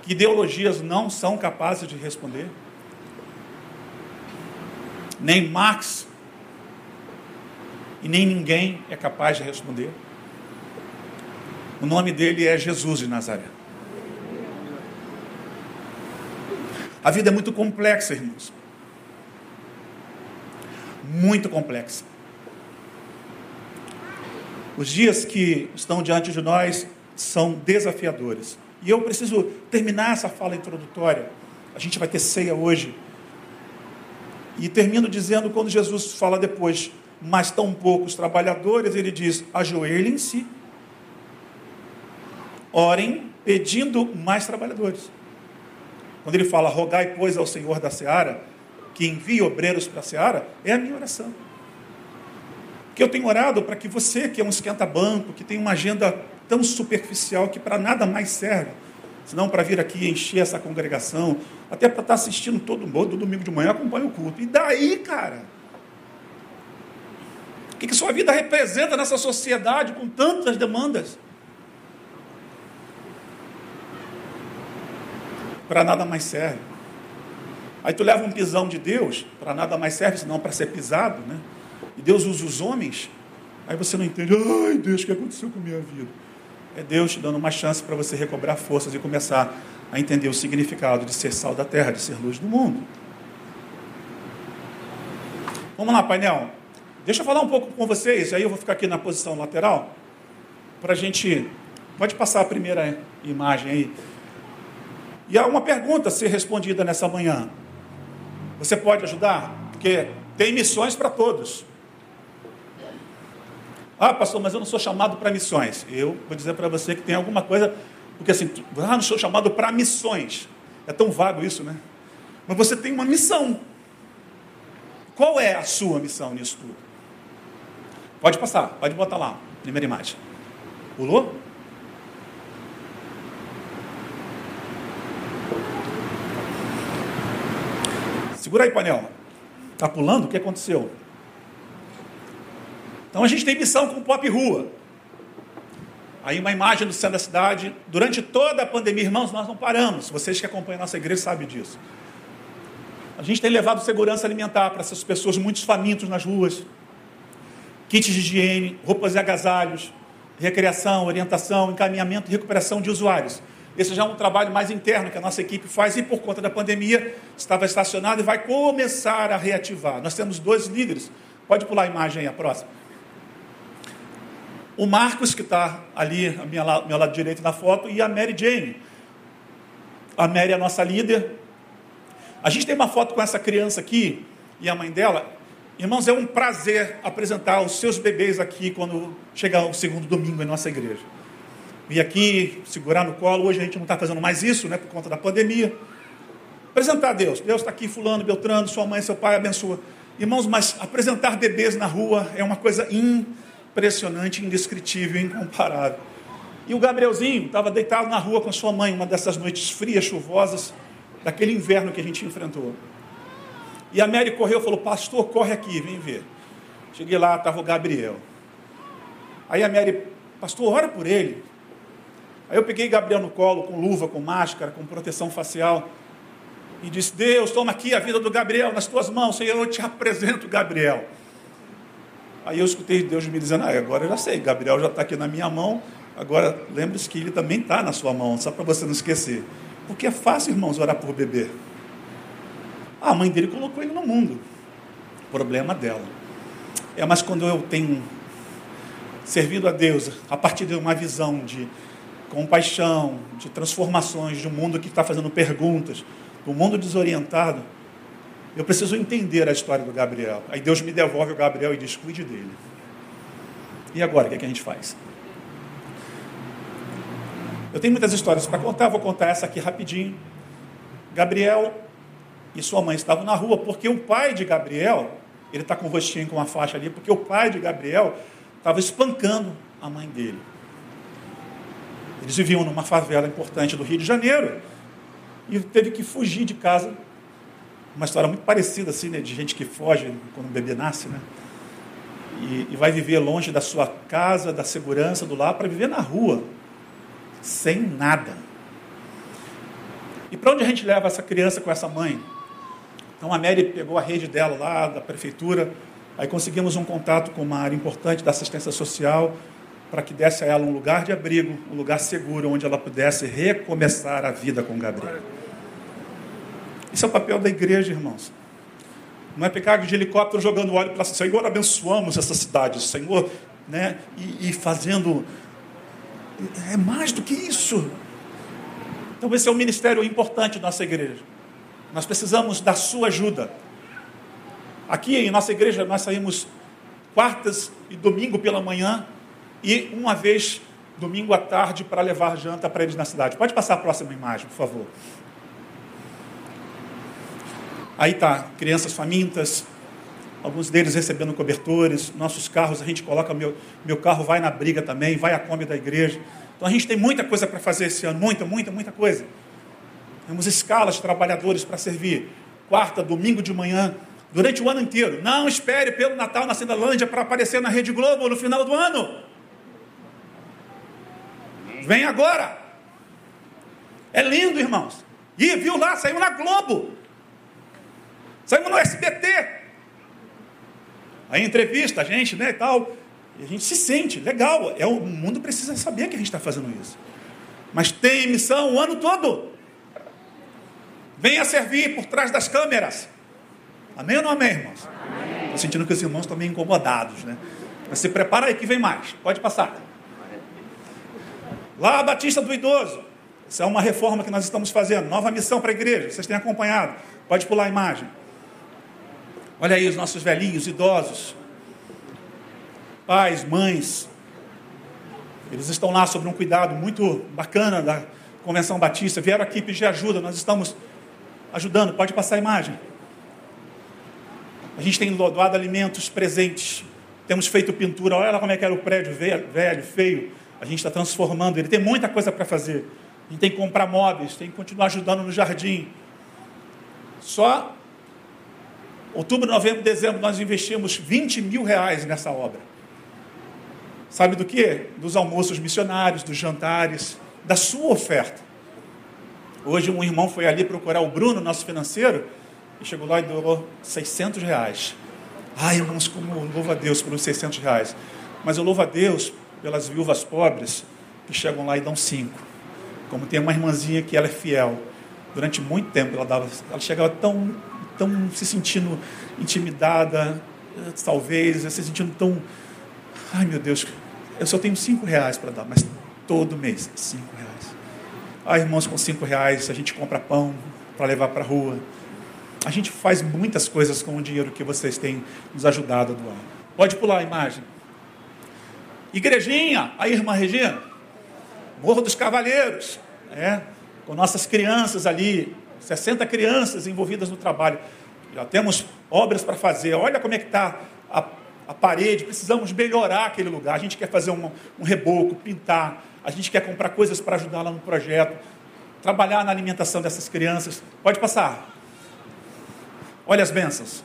que ideologias não são capazes de responder, nem Marx e nem ninguém é capaz de responder. O nome dele é Jesus de Nazaré. A vida é muito complexa, irmãos. Muito complexa. Os dias que estão diante de nós são desafiadores. E eu preciso terminar essa fala introdutória. A gente vai ter ceia hoje. E termino dizendo, quando Jesus fala depois, mas tão poucos trabalhadores, ele diz: ajoelhem-se, orem, pedindo mais trabalhadores. Quando ele fala, rogai, pois, ao Senhor da seara, que envie obreiros para a seara, é a minha oração que eu tenho orado para que você, que é um esquenta-banco, que tem uma agenda tão superficial que para nada mais serve, senão para vir aqui encher essa congregação, até para estar assistindo todo mundo, domingo de manhã, acompanha o culto. E daí, cara? O que, que sua vida representa nessa sociedade com tantas demandas? Para nada mais serve. Aí tu leva um pisão de Deus, para nada mais serve, senão para ser pisado, né? e Deus usa os homens, aí você não entende, ai Deus, o que aconteceu com a minha vida? É Deus te dando uma chance para você recobrar forças e começar a entender o significado de ser sal da terra, de ser luz do mundo. Vamos lá, painel. Deixa eu falar um pouco com vocês, aí eu vou ficar aqui na posição lateral, para a gente. Pode passar a primeira imagem aí. Há uma pergunta a ser respondida nessa manhã. Você pode ajudar? Porque tem missões para todos. Ah, pastor, mas eu não sou chamado para missões. Eu vou dizer para você que tem alguma coisa, porque assim, ah, não sou chamado para missões. É tão vago isso, né? Mas você tem uma missão. Qual é a sua missão nisso tudo? Pode passar, pode botar lá, primeira imagem. Pulou? Segura aí, panela. Está pulando? O que aconteceu? Então a gente tem missão com o Pop Rua. Aí uma imagem do centro da cidade. Durante toda a pandemia, irmãos, nós não paramos. Vocês que acompanham a nossa igreja sabem disso. A gente tem levado segurança alimentar para essas pessoas, muitos famintos nas ruas. Kits de higiene, roupas e agasalhos, recreação, orientação, encaminhamento e recuperação de usuários. Esse já é um trabalho mais interno que a nossa equipe faz e por conta da pandemia estava estacionado e vai começar a reativar. Nós temos dois líderes. Pode pular a imagem aí, a próxima. O Marcos, que está ali, ao meu, lado direito na foto, e a Mary Jane. A Mary é a nossa líder. A gente tem uma foto com essa criança aqui e a mãe dela. Irmãos, é um prazer apresentar os seus bebês aqui quando chegar o segundo domingo em nossa igreja. Vir aqui, segurar no colo. Hoje a gente não está fazendo mais isso, né, por conta da pandemia. Apresentar a Deus. Deus está aqui, fulano, Beltrano, sua mãe, seu pai, abençoa. Irmãos, mas apresentar bebês na rua é uma coisa impressionante indescritível, incomparável. E o Gabrielzinho estava deitado na rua com sua mãe, uma dessas noites frias, chuvosas, daquele inverno que a gente enfrentou. E a Mary correu e falou: Pastor, corre aqui, vem ver. Cheguei lá, estava o Gabriel. Aí a Mary, Pastor, ora por ele. Aí eu peguei Gabriel no colo, com luva, com máscara, com proteção facial. E disse: Deus, toma aqui a vida do Gabriel nas tuas mãos, Senhor, eu te apresento Gabriel. Aí eu escutei Deus me dizendo, ah, agora eu já sei, Gabriel já está aqui na minha mão, Agora, lembre-se que ele também está na sua mão, só para você não esquecer. Porque é fácil, irmãos, orar por bebê. A mãe dele colocou ele no mundo. Problema dela. É, mas quando eu tenho servido a Deus a partir de uma visão de compaixão, de transformações, de um mundo que está fazendo perguntas, do mundo desorientado, eu preciso entender a história do Gabriel. Aí Deus me devolve o Gabriel e diz: cuide dele. E agora, o que, é que a gente faz? Eu tenho muitas histórias para contar, vou contar essa aqui rapidinho. Gabriel e sua mãe estavam na rua porque o pai de Gabriel, ele está com o rostinho com uma faixa ali, porque o pai de Gabriel estava espancando a mãe dele. Eles viviam numa favela importante do Rio de Janeiro e teve que fugir de casa. Uma história muito parecida assim, né, de gente que foge quando um bebê nasce, né? E, e vai viver longe da sua casa, da segurança do lar, para viver na rua, sem nada. E para onde a gente leva essa criança com essa mãe? Então a Mary pegou a rede dela lá da prefeitura, aí conseguimos um contato com uma área importante da assistência social para que desse a ela um lugar de abrigo, um lugar seguro onde ela pudesse recomeçar a vida com Gabriel. Esse é o papel da igreja, irmãos. Não é pegar de helicóptero jogando óleo para Senhor, abençoamos essa cidade, Senhor, né? E, e fazendo é mais do que isso. Então, esse é um ministério importante da nossa igreja. Nós precisamos da sua ajuda. Aqui em nossa igreja, nós saímos quartas e domingo pela manhã e uma vez domingo à tarde para levar janta para eles na cidade. Pode passar a próxima imagem, por favor. Aí tá, crianças famintas, alguns deles recebendo cobertores, nossos carros, a gente coloca, meu, meu carro vai na briga também, vai à Kombi da igreja. Então a gente tem muita coisa para fazer esse ano, muita, muita, muita coisa. Temos escalas de trabalhadores para servir. Quarta, domingo de manhã, durante o ano inteiro. Não espere pelo Natal na Cendalândia para aparecer na Rede Globo no final do ano. Vem agora. É lindo, irmãos. E viu lá, saiu na Globo. Saiu no SBT. Aí entrevista a gente, né, e tal. E a gente se sente, legal. É, o mundo precisa saber que a gente está fazendo isso. Mas tem missão o ano todo. Venha servir por trás das câmeras. Amém ou não amém, irmãos? Estou sentindo que os irmãos estão meio incomodados, né? Mas se prepara aí que vem mais. Pode passar. Lá a Batista do Idoso. Isso é uma reforma que nós estamos fazendo. Nova missão para a igreja. Vocês têm acompanhado. Pode pular a imagem. Olha aí os nossos velhinhos, idosos, pais, mães. Eles estão lá sob um cuidado muito bacana da Convenção Batista. Vieram aqui pedir ajuda. Nós estamos ajudando. Pode passar a imagem. A gente tem doado alimentos presentes. Temos feito pintura. Olha lá como é que era o prédio velho feio. A gente está transformando ele. Tem muita coisa para fazer. A gente tem que comprar móveis, tem que continuar ajudando no jardim. Só Outubro, novembro, dezembro, nós investimos 20 mil reais nessa obra. Sabe do que? Dos almoços missionários, dos jantares, da sua oferta. Hoje um irmão foi ali procurar o Bruno, nosso financeiro, e chegou lá e doou 600 reais. Ai, irmãos, como louvo a Deus pelos 600 reais. Mas eu louvo a Deus pelas viúvas pobres que chegam lá e dão cinco. Como tem uma irmãzinha que ela é fiel. Durante muito tempo ela dava, ela chegava tão tão se sentindo intimidada, talvez, se sentindo tão. Ai meu Deus, eu só tenho cinco reais para dar, mas todo mês, cinco reais. Ah, irmãos, com cinco reais a gente compra pão para levar para a rua. A gente faz muitas coisas com o dinheiro que vocês têm nos ajudado a doar. Pode pular a imagem. Igrejinha, a irmã Regina, Morro dos Cavaleiros, é, com nossas crianças ali, 60 crianças envolvidas no trabalho. Já temos obras para fazer. Olha como é que está a, a, parede. Precisamos melhorar aquele lugar. A gente quer fazer um, um reboco, pintar. A gente quer comprar coisas para ajudar lá no projeto. Trabalhar na alimentação dessas crianças. Pode passar. Olha as bênçãos.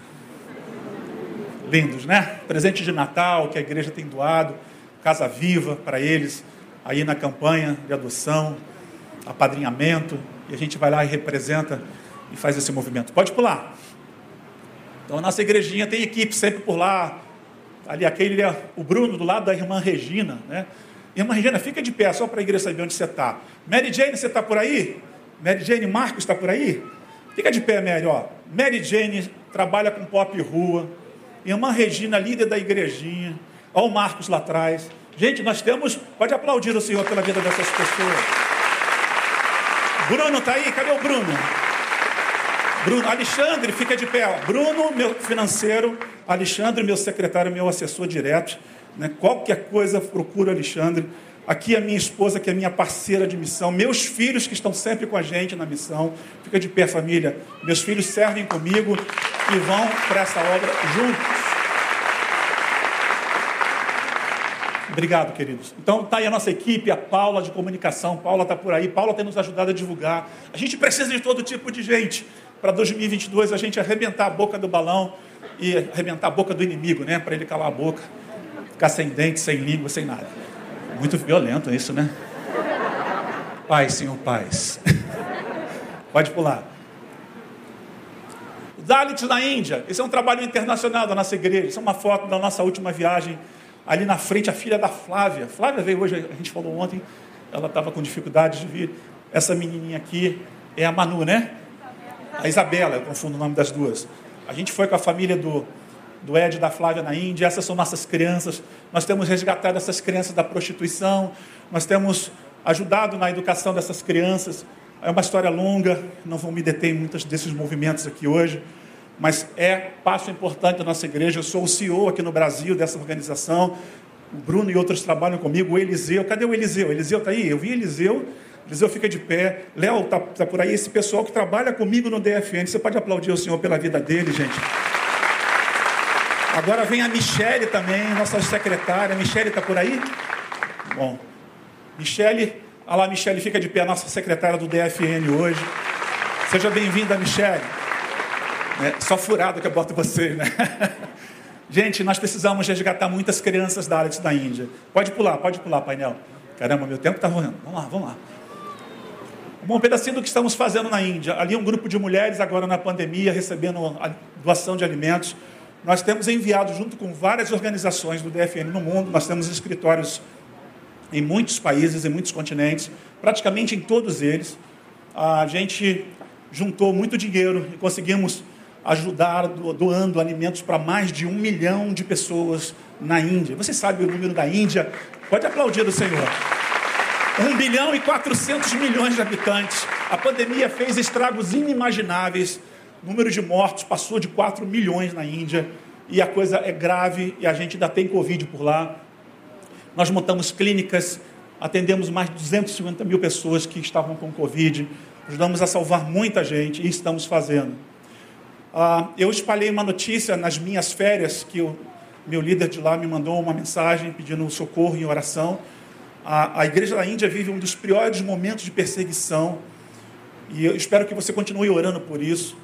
Lindos, né? Presente de Natal que a igreja tem doado. Casa Viva para eles. Aí na campanha de adoção, apadrinhamento e a gente vai lá e representa e faz esse movimento. Pode pular. Então a nossa igrejinha tem equipe sempre por lá. Ali aquele é o Bruno do lado da irmã Regina, né? Irmã Regina, fica de pé, só para a igreja saber onde você está. Mary Jane, você está por aí? Mary Jane Marcos está por aí? Fica de pé, Mary, ó. Mary Jane trabalha com pop rua. Irmã Regina, líder da igrejinha. Olha o Marcos lá atrás. Gente, nós temos. Pode aplaudir o Senhor pela vida dessas pessoas. Bruno está aí? Cadê o Bruno? Bruno, Alexandre, fica de pé. Bruno, meu financeiro. Alexandre, meu secretário, meu assessor direto. Né? Qualquer coisa, procura Alexandre. Aqui a minha esposa, que é minha parceira de missão, meus filhos que estão sempre com a gente na missão. Fica de pé, família. Meus filhos servem comigo e vão para essa obra juntos. Obrigado, queridos. Então está aí a nossa equipe, a Paula de comunicação. Paula está por aí. Paula tem nos ajudado a divulgar. A gente precisa de todo tipo de gente para 2022 a gente arrebentar a boca do balão e arrebentar a boca do inimigo, né? Para ele calar a boca, ficar sem dente, sem língua, sem nada. Muito violento isso, né? Paz, Senhor, paz. Pode pular. Dalits na Índia. Esse é um trabalho internacional da nossa igreja. Isso é uma foto da nossa última viagem. Ali na frente, a filha da Flávia. Flávia veio hoje, a gente falou ontem. Ela estava com dificuldade de vir. Essa menininha aqui é a Manu, né? A Isabela, eu confundo o nome das duas. A gente foi com a família do, do Ed da Flávia na Índia, essas são nossas crianças. Nós temos resgatado essas crianças da prostituição, nós temos ajudado na educação dessas crianças. É uma história longa, não vou me deter em muitos desses movimentos aqui hoje, mas é passo importante da nossa igreja. Eu sou o CEO aqui no Brasil dessa organização. O Bruno e outros trabalham comigo. O Eliseu, cadê o Eliseu? Eliseu está aí? Eu vi Eliseu. Eliseu fica de pé. Léo está tá por aí. Esse pessoal que trabalha comigo no DFN. Você pode aplaudir o Senhor pela vida dele, gente. Agora vem a Michele também, nossa secretária. Michele está por aí? Bom, Michele, olha lá, Michele fica de pé, nossa secretária do DFN hoje. Seja bem-vinda, Michele. É, só furado que eu boto você, né? Gente, nós precisamos resgatar muitas crianças da área da Índia. Pode pular, pode pular, painel. Caramba, meu tempo está rolando. Vamos lá, vamos lá. Um pedacinho do que estamos fazendo na Índia. Ali um grupo de mulheres agora na pandemia recebendo doação de alimentos. Nós temos enviado, junto com várias organizações do DFN no mundo, nós temos escritórios em muitos países, em muitos continentes, praticamente em todos eles. A gente juntou muito dinheiro e conseguimos ajudar doando alimentos para mais de um milhão de pessoas na Índia. Você sabe o número da Índia? Pode aplaudir o Senhor. 1 bilhão e 400 milhões de habitantes. A pandemia fez estragos inimagináveis o número de mortos passou de 4 milhões na Índia e a coisa é grave e a gente ainda tem Covid por lá. Nós montamos clínicas, atendemos mais de 250 mil pessoas que estavam com Covid, ajudamos a salvar muita gente e estamos fazendo. Ah, eu espalhei uma notícia nas minhas férias que o meu líder de lá me mandou uma mensagem pedindo socorro e oração. A, a igreja da Índia vive um dos piores momentos de perseguição e eu espero que você continue orando por isso.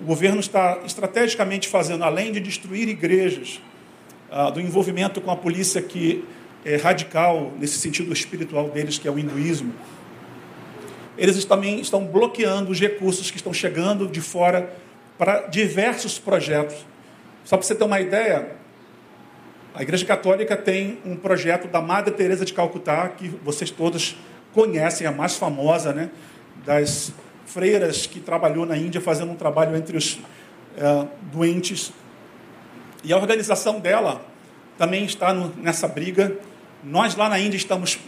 O governo está estrategicamente fazendo, além de destruir igrejas, ah, do envolvimento com a polícia que é radical nesse sentido espiritual deles, que é o hinduísmo, eles também estão bloqueando os recursos que estão chegando de fora para diversos projetos. Só para você ter uma ideia, a Igreja Católica tem um projeto da Madre Teresa de Calcutá, que vocês todos conhecem, a mais famosa, né, das freiras que trabalhou na Índia fazendo um trabalho entre os é, doentes. E a organização dela também está no, nessa briga. Nós lá na Índia estamos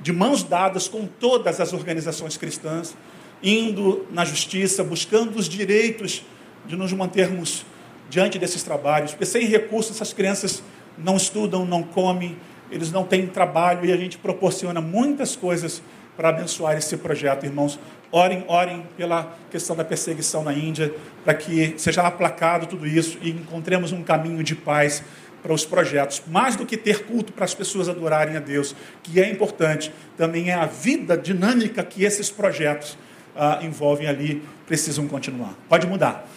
de mãos dadas com todas as organizações cristãs, indo na justiça, buscando os direitos de nos mantermos diante desses trabalhos, porque sem recursos essas crianças não estudam, não comem, eles não têm trabalho e a gente proporciona muitas coisas para abençoar esse projeto, irmãos. Orem, orem pela questão da perseguição na Índia, para que seja aplacado tudo isso e encontremos um caminho de paz para os projetos. Mais do que ter culto para as pessoas adorarem a Deus, que é importante, também é a vida dinâmica que esses projetos ah, envolvem ali, precisam continuar. Pode mudar.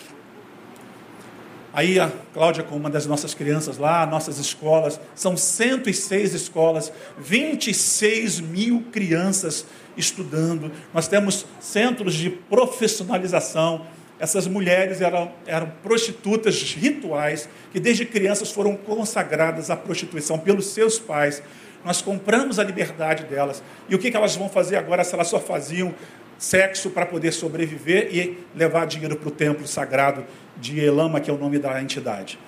Aí a Cláudia, com uma das nossas crianças lá, nossas escolas, são 106 escolas, 26 mil crianças estudando, nós temos centros de profissionalização. Essas mulheres eram, eram prostitutas rituais, que desde crianças foram consagradas à prostituição pelos seus pais. Nós compramos a liberdade delas. E o que, que elas vão fazer agora se elas só faziam sexo para poder sobreviver e levar dinheiro para o templo sagrado de Elama, que é o nome da entidade?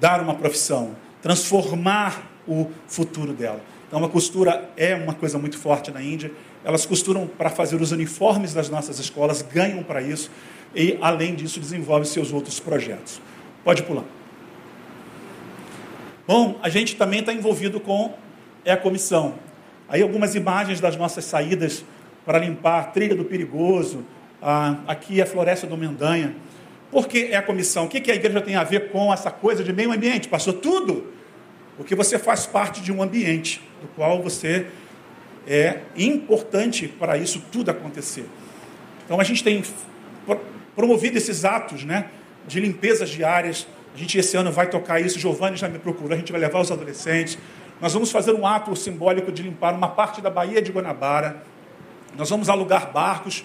Dar uma profissão, transformar o futuro dela. Então, a costura é uma coisa muito forte na Índia. Elas costuram para fazer os uniformes das nossas escolas, ganham para isso e, além disso, desenvolvem seus outros projetos. Pode pular. Bom, a gente também está envolvido com é a comissão. Aí algumas imagens das nossas saídas para limpar a trilha do perigoso, aqui a floresta do Mendanha. Por que é a comissão? O que, que a igreja tem a ver com essa coisa de meio ambiente? Passou tudo? Porque você faz parte de um ambiente do qual você é importante para isso tudo acontecer. Então a gente tem promovido esses atos né, de limpezas diárias. A gente esse ano vai tocar isso, Giovanni já me procurou, a gente vai levar os adolescentes. Nós vamos fazer um ato simbólico de limpar uma parte da Baía de Guanabara. Nós vamos alugar barcos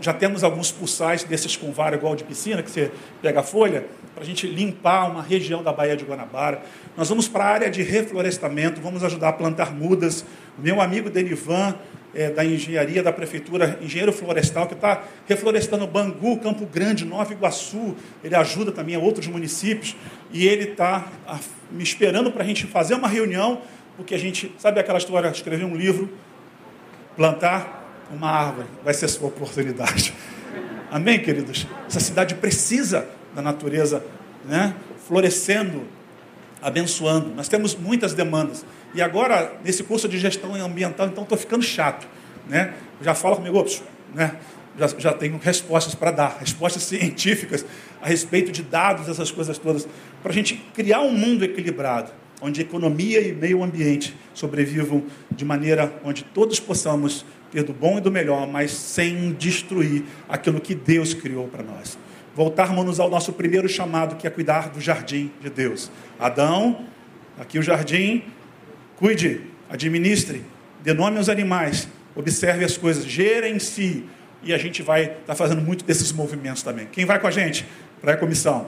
já temos alguns pulsais desses com vara igual de piscina, que você pega a folha, para a gente limpar uma região da Baía de Guanabara. Nós vamos para a área de reflorestamento, vamos ajudar a plantar mudas. O meu amigo Denivan, é, da engenharia da prefeitura, engenheiro florestal, que está reflorestando Bangu, Campo Grande, Nova Iguaçu, ele ajuda também a outros municípios, e ele está me esperando para a gente fazer uma reunião, porque a gente, sabe aquela história, escrever um livro, plantar uma árvore, vai ser a sua oportunidade. Amém, queridos? Essa cidade precisa da natureza né, florescendo, abençoando. Nós temos muitas demandas. E agora, nesse curso de gestão ambiental, então estou ficando chato. Né? Já fala comigo, ops, né? já, já tenho respostas para dar, respostas científicas a respeito de dados, essas coisas todas, para a gente criar um mundo equilibrado, onde economia e meio ambiente sobrevivam de maneira onde todos possamos ter do bom e do melhor, mas sem destruir aquilo que Deus criou para nós. Voltarmos ao nosso primeiro chamado, que é cuidar do jardim de Deus. Adão, aqui o jardim, cuide, administre, dê nome aos animais, observe as coisas, gerencie. E a gente vai estar tá fazendo muito desses movimentos também. Quem vai com a gente para a comissão?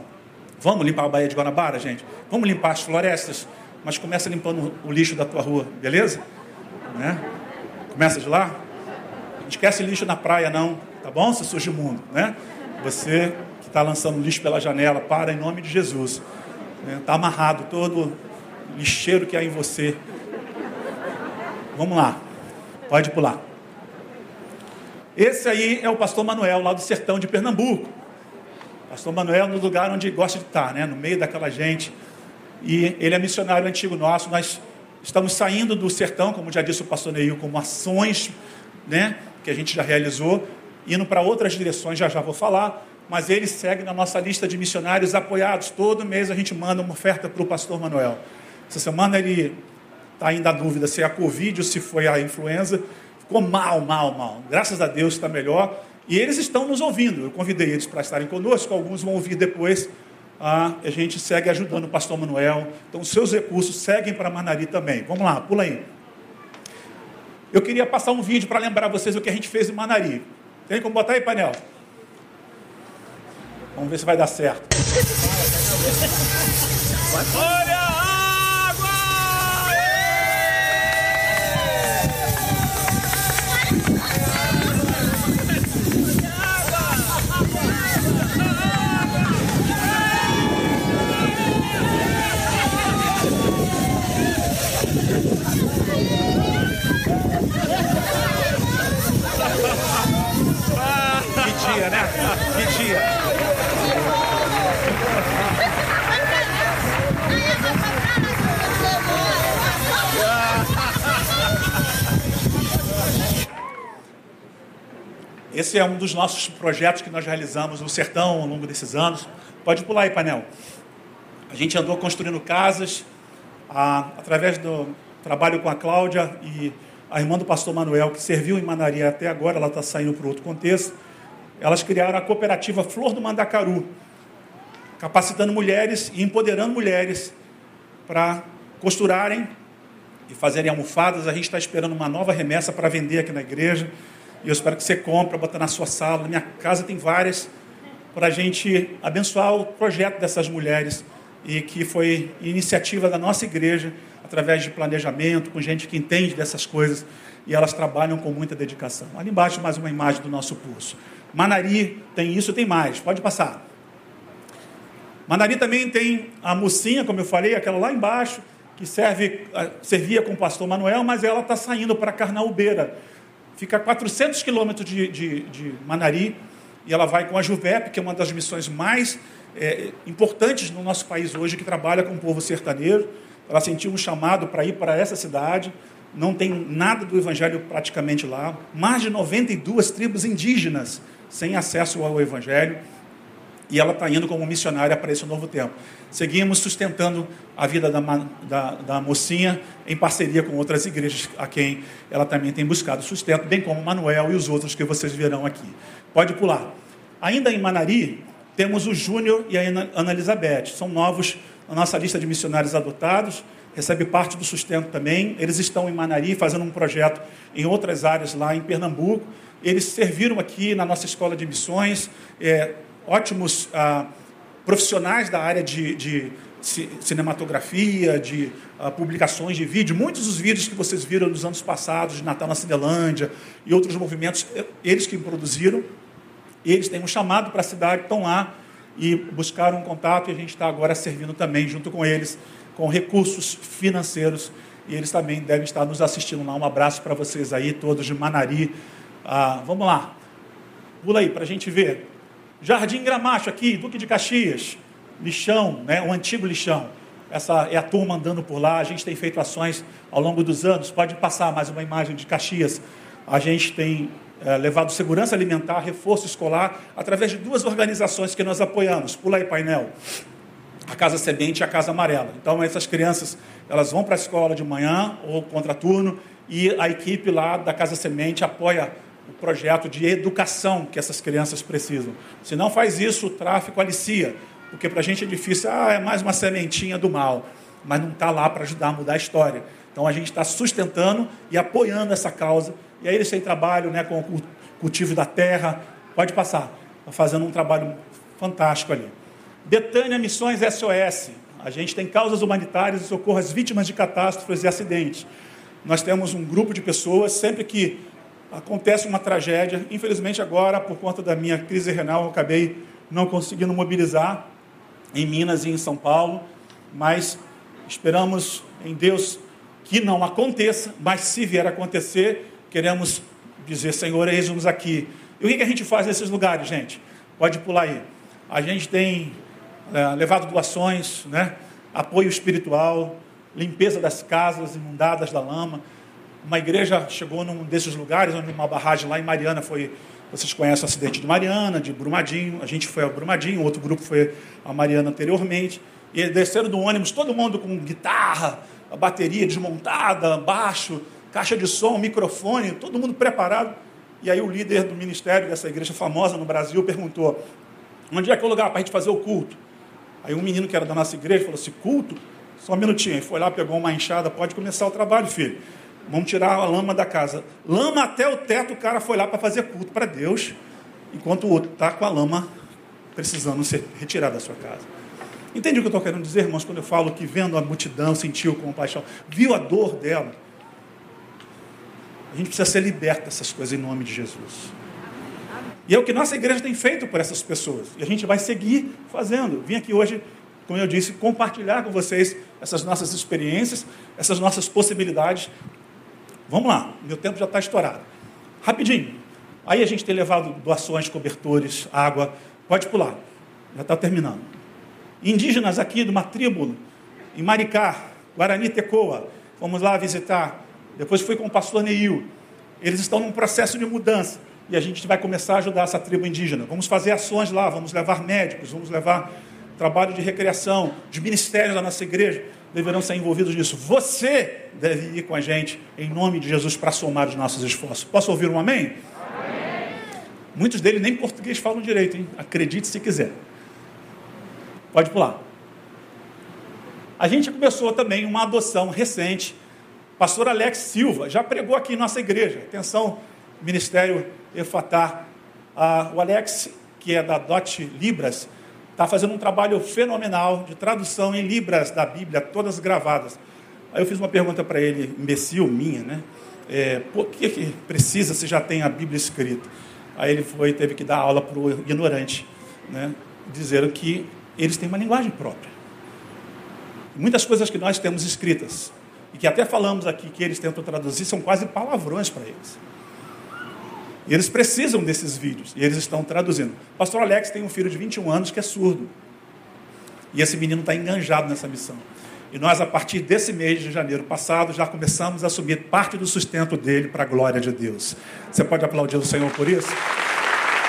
Vamos limpar a Baía de Guanabara, gente? Vamos limpar as florestas? Mas começa limpando o lixo da tua rua, beleza? Né? Começa de lá? Esquece lixo na praia, não, tá bom, seu sujo mundo, né? Você que está lançando lixo pela janela, para em nome de Jesus. Está né? Tá amarrado todo lixeiro que há em você. Vamos lá, pode pular. Esse aí é o pastor Manuel, lá do sertão de Pernambuco. Pastor Manuel, no lugar onde gosta de estar, né? no meio daquela gente. E ele é missionário antigo nosso. Nós estamos saindo do sertão, como já disse o pastor Neil, como ações né? Que a gente já realizou, indo para outras direções, já já vou falar, mas ele segue na nossa lista de missionários apoiados. Todo mês a gente manda uma oferta para o pastor Manuel. Essa semana ele está ainda a dúvida se é a Covid ou se foi a influenza. Ficou mal, mal, mal. Graças a Deus está melhor. E eles estão nos ouvindo. Eu convidei eles para estarem conosco, alguns vão ouvir depois. Ah, a gente segue ajudando o pastor Manuel. Então, seus recursos seguem para Manari também. Vamos lá, pula aí. Eu queria passar um vídeo para lembrar vocês o que a gente fez em Manari. Tem como botar aí, painel? Vamos ver se vai dar certo. Olha! dia, né? Que dia. Esse é um dos nossos projetos que nós realizamos no sertão ao longo desses anos. Pode pular aí, painel. A gente andou construindo casas a, através do trabalho com a Cláudia e a irmã do pastor Manuel, que serviu em Manaria até agora, ela está saindo para outro contexto elas criaram a cooperativa Flor do Mandacaru, capacitando mulheres e empoderando mulheres para costurarem e fazerem almofadas. A gente está esperando uma nova remessa para vender aqui na igreja. E eu espero que você compre, bota na sua sala. Na minha casa tem várias, para a gente abençoar o projeto dessas mulheres. E que foi iniciativa da nossa igreja através de planejamento, com gente que entende dessas coisas e elas trabalham com muita dedicação. Ali embaixo mais uma imagem do nosso pulso. Manari tem isso, tem mais. Pode passar. Manari também tem a mocinha, como eu falei, aquela lá embaixo, que serve, servia com o pastor Manuel, mas ela está saindo para Carnaúbeira. Fica a 400 quilômetros de, de, de, Manari e ela vai com a Juvep, que é uma das missões mais é, importantes no nosso país hoje, que trabalha com o povo sertanejo. Ela sentiu um chamado para ir para essa cidade. Não tem nada do evangelho praticamente lá. Mais de 92 tribos indígenas sem acesso ao evangelho e ela está indo como missionária para esse novo tempo. Seguimos sustentando a vida da, da, da, mocinha em parceria com outras igrejas a quem ela também tem buscado sustento, bem como Manuel e os outros que vocês verão aqui. Pode pular. Ainda em Manari, temos o Júnior e a Ana Elizabeth. São novos na nossa lista de missionários adotados, recebe parte do sustento também. Eles estão em Manari fazendo um projeto em outras áreas lá em Pernambuco. Eles serviram aqui na nossa escola de missões. É, ótimos ah, profissionais da área de, de cinematografia, de ah, publicações de vídeo. Muitos dos vídeos que vocês viram nos anos passados, de Natal na Cinelândia e outros movimentos, eh, eles que produziram. Eles têm um chamado para a cidade, estão lá e buscaram um contato e a gente está agora servindo também junto com eles, com recursos financeiros. E eles também devem estar nos assistindo lá. Um abraço para vocês aí, todos de Manari. Ah, vamos lá. Pula aí para a gente ver. Jardim Gramacho aqui, Duque de Caxias, lixão, né, o antigo lixão. Essa é a turma andando por lá. A gente tem feito ações ao longo dos anos. Pode passar mais uma imagem de Caxias. A gente tem é, levado segurança alimentar, reforço escolar, através de duas organizações que nós apoiamos. Pula aí, painel. A Casa Semente e a Casa Amarela. Então, essas crianças, elas vão para a escola de manhã ou contraturno e a equipe lá da Casa Semente apoia o projeto de educação que essas crianças precisam. Se não faz isso, o tráfico alicia, porque para a gente é difícil, ah, é mais uma sementinha do mal, mas não está lá para ajudar a mudar a história. Então a gente está sustentando e apoiando essa causa. E aí eles têm trabalho né, com o cultivo da terra. Pode passar. Está fazendo um trabalho fantástico ali. Betânia Missões SOS. A gente tem causas humanitárias e socorro às vítimas de catástrofes e acidentes. Nós temos um grupo de pessoas, sempre que acontece uma tragédia. Infelizmente, agora, por conta da minha crise renal, eu acabei não conseguindo mobilizar em Minas e em São Paulo, mas esperamos em Deus que não aconteça, mas se vier a acontecer, queremos dizer, Senhor, eis-nos aqui. E o que a gente faz nesses lugares, gente? Pode pular aí. A gente tem é, levado doações, né? apoio espiritual, limpeza das casas inundadas da lama, uma igreja chegou num desses lugares, onde uma barragem lá em Mariana foi. Vocês conhecem o acidente de Mariana, de Brumadinho. A gente foi a Brumadinho, outro grupo foi a Mariana anteriormente. E desceram do ônibus, todo mundo com guitarra, a bateria desmontada, baixo, caixa de som, microfone, todo mundo preparado. E aí o líder do ministério dessa igreja famosa no Brasil perguntou: onde é que é o lugar para a gente fazer o culto? Aí um menino que era da nossa igreja falou assim: culto? Só um minutinho. Ele foi lá, pegou uma enxada, pode começar o trabalho, filho. Vamos tirar a lama da casa. Lama até o teto, o cara foi lá para fazer culto para Deus, enquanto o outro está com a lama precisando ser retirada da sua casa. Entende o que eu estou querendo dizer, irmãos, quando eu falo que vendo a multidão, sentiu compaixão, viu a dor dela? A gente precisa ser liberto dessas coisas em nome de Jesus. E é o que nossa igreja tem feito por essas pessoas. E a gente vai seguir fazendo. Vim aqui hoje, como eu disse, compartilhar com vocês essas nossas experiências, essas nossas possibilidades Vamos lá, meu tempo já está estourado. Rapidinho. Aí a gente tem levado doações, cobertores, água. Pode pular. Já está terminando. Indígenas aqui de uma tribo, em Maricá, Guarani Tecoa. Fomos lá visitar. Depois fui com o pastor Neil. Eles estão num processo de mudança. E a gente vai começar a ajudar essa tribo indígena. Vamos fazer ações lá, vamos levar médicos, vamos levar trabalho de recreação, de ministérios da nossa igreja deverão ser envolvidos nisso. Você deve ir com a gente, em nome de Jesus, para somar os nossos esforços. Posso ouvir um amém? Muitos deles nem português falam direito, hein? Acredite se quiser. Pode pular. A gente começou também uma adoção recente. Pastor Alex Silva já pregou aqui em nossa igreja. Atenção, Ministério Efatá. Ah, o Alex, que é da DOT Libras, está fazendo um trabalho fenomenal de tradução em libras da Bíblia, todas gravadas. Aí eu fiz uma pergunta para ele, imbecil minha, né? É, por que, que precisa se já tem a Bíblia escrita? Aí ele foi, teve que dar aula para o ignorante, né? Dizendo que eles têm uma linguagem própria. Muitas coisas que nós temos escritas, e que até falamos aqui que eles tentam traduzir, são quase palavrões para eles. E eles precisam desses vídeos, e eles estão traduzindo. Pastor Alex tem um filho de 21 anos que é surdo. E esse menino está enganjado nessa missão. E nós, a partir desse mês de janeiro passado, já começamos a assumir parte do sustento dele para a glória de Deus. Você pode aplaudir o Senhor por isso?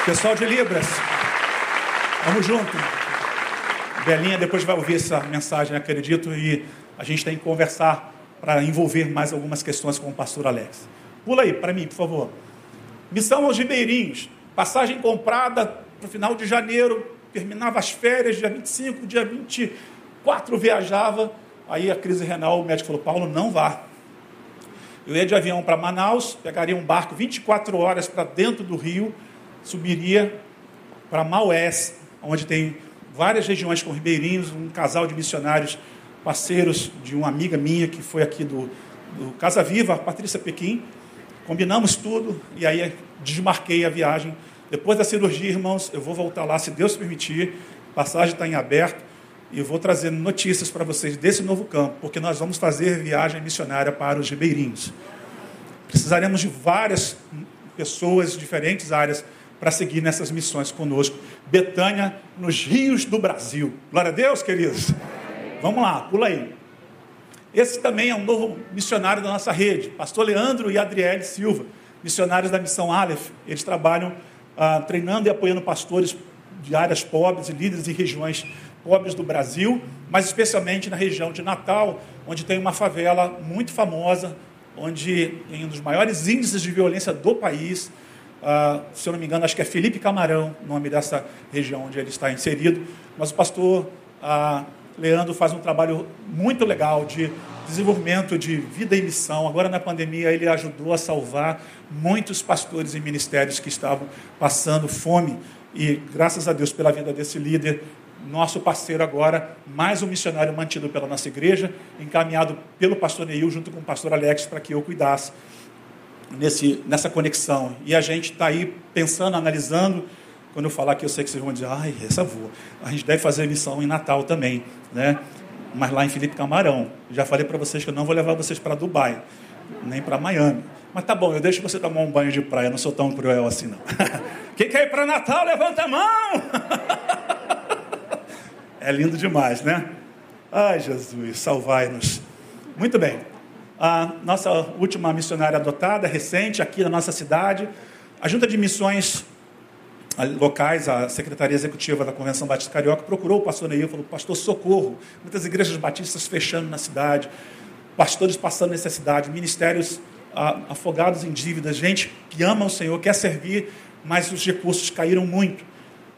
Pessoal de Libras, vamos junto. Belinha depois vai ouvir essa mensagem, acredito, e a gente tem que conversar para envolver mais algumas questões com o pastor Alex. Pula aí para mim, por favor. Missão aos Ribeirinhos, passagem comprada para o final de janeiro, terminava as férias, dia 25, dia 24 viajava, aí a crise renal, o médico falou, Paulo, não vá. Eu ia de avião para Manaus, pegaria um barco 24 horas para dentro do rio, subiria para Maués, onde tem várias regiões com ribeirinhos, um casal de missionários parceiros de uma amiga minha que foi aqui do, do Casa Viva, a Patrícia Pequim. Combinamos tudo e aí desmarquei a viagem. Depois da cirurgia, irmãos, eu vou voltar lá, se Deus permitir. A passagem está em aberto e vou trazer notícias para vocês desse novo campo, porque nós vamos fazer viagem missionária para os ribeirinhos. Precisaremos de várias pessoas, de diferentes áreas, para seguir nessas missões conosco. Betânia, nos rios do Brasil. Glória a Deus, queridos. Vamos lá, pula aí. Esse também é um novo missionário da nossa rede, pastor Leandro e Adriele Silva, missionários da missão Aleph. Eles trabalham ah, treinando e apoiando pastores de áreas pobres e líderes de regiões pobres do Brasil, mas especialmente na região de Natal, onde tem uma favela muito famosa, onde tem um dos maiores índices de violência do país. Ah, se eu não me engano, acho que é Felipe Camarão, nome dessa região onde ele está inserido. Mas o pastor ah, Leandro faz um trabalho muito legal de desenvolvimento de vida e missão. Agora, na pandemia, ele ajudou a salvar muitos pastores e ministérios que estavam passando fome. E, graças a Deus, pela vida desse líder, nosso parceiro agora, mais um missionário mantido pela nossa igreja, encaminhado pelo pastor Neil junto com o pastor Alex para que eu cuidasse nesse, nessa conexão. E a gente está aí pensando, analisando quando eu falar aqui, eu sei que vocês vão dizer, ai, essa voa. A gente deve fazer missão em Natal também, né? Mas lá em Felipe Camarão. Já falei para vocês que eu não vou levar vocês para Dubai, nem para Miami. Mas tá bom, eu deixo você tomar um banho de praia, não sou tão cruel assim não. Quem quer ir para Natal, levanta a mão! é lindo demais, né? Ai, Jesus, salvai-nos. Muito bem. A nossa última missionária adotada, recente, aqui na nossa cidade, a Junta de Missões locais, a Secretaria Executiva da Convenção Batista Carioca procurou o pastor Neil e falou: Pastor, socorro. Muitas igrejas batistas fechando na cidade, pastores passando necessidade, ministérios ah, afogados em dívidas, gente que ama o Senhor, quer servir, mas os recursos caíram muito.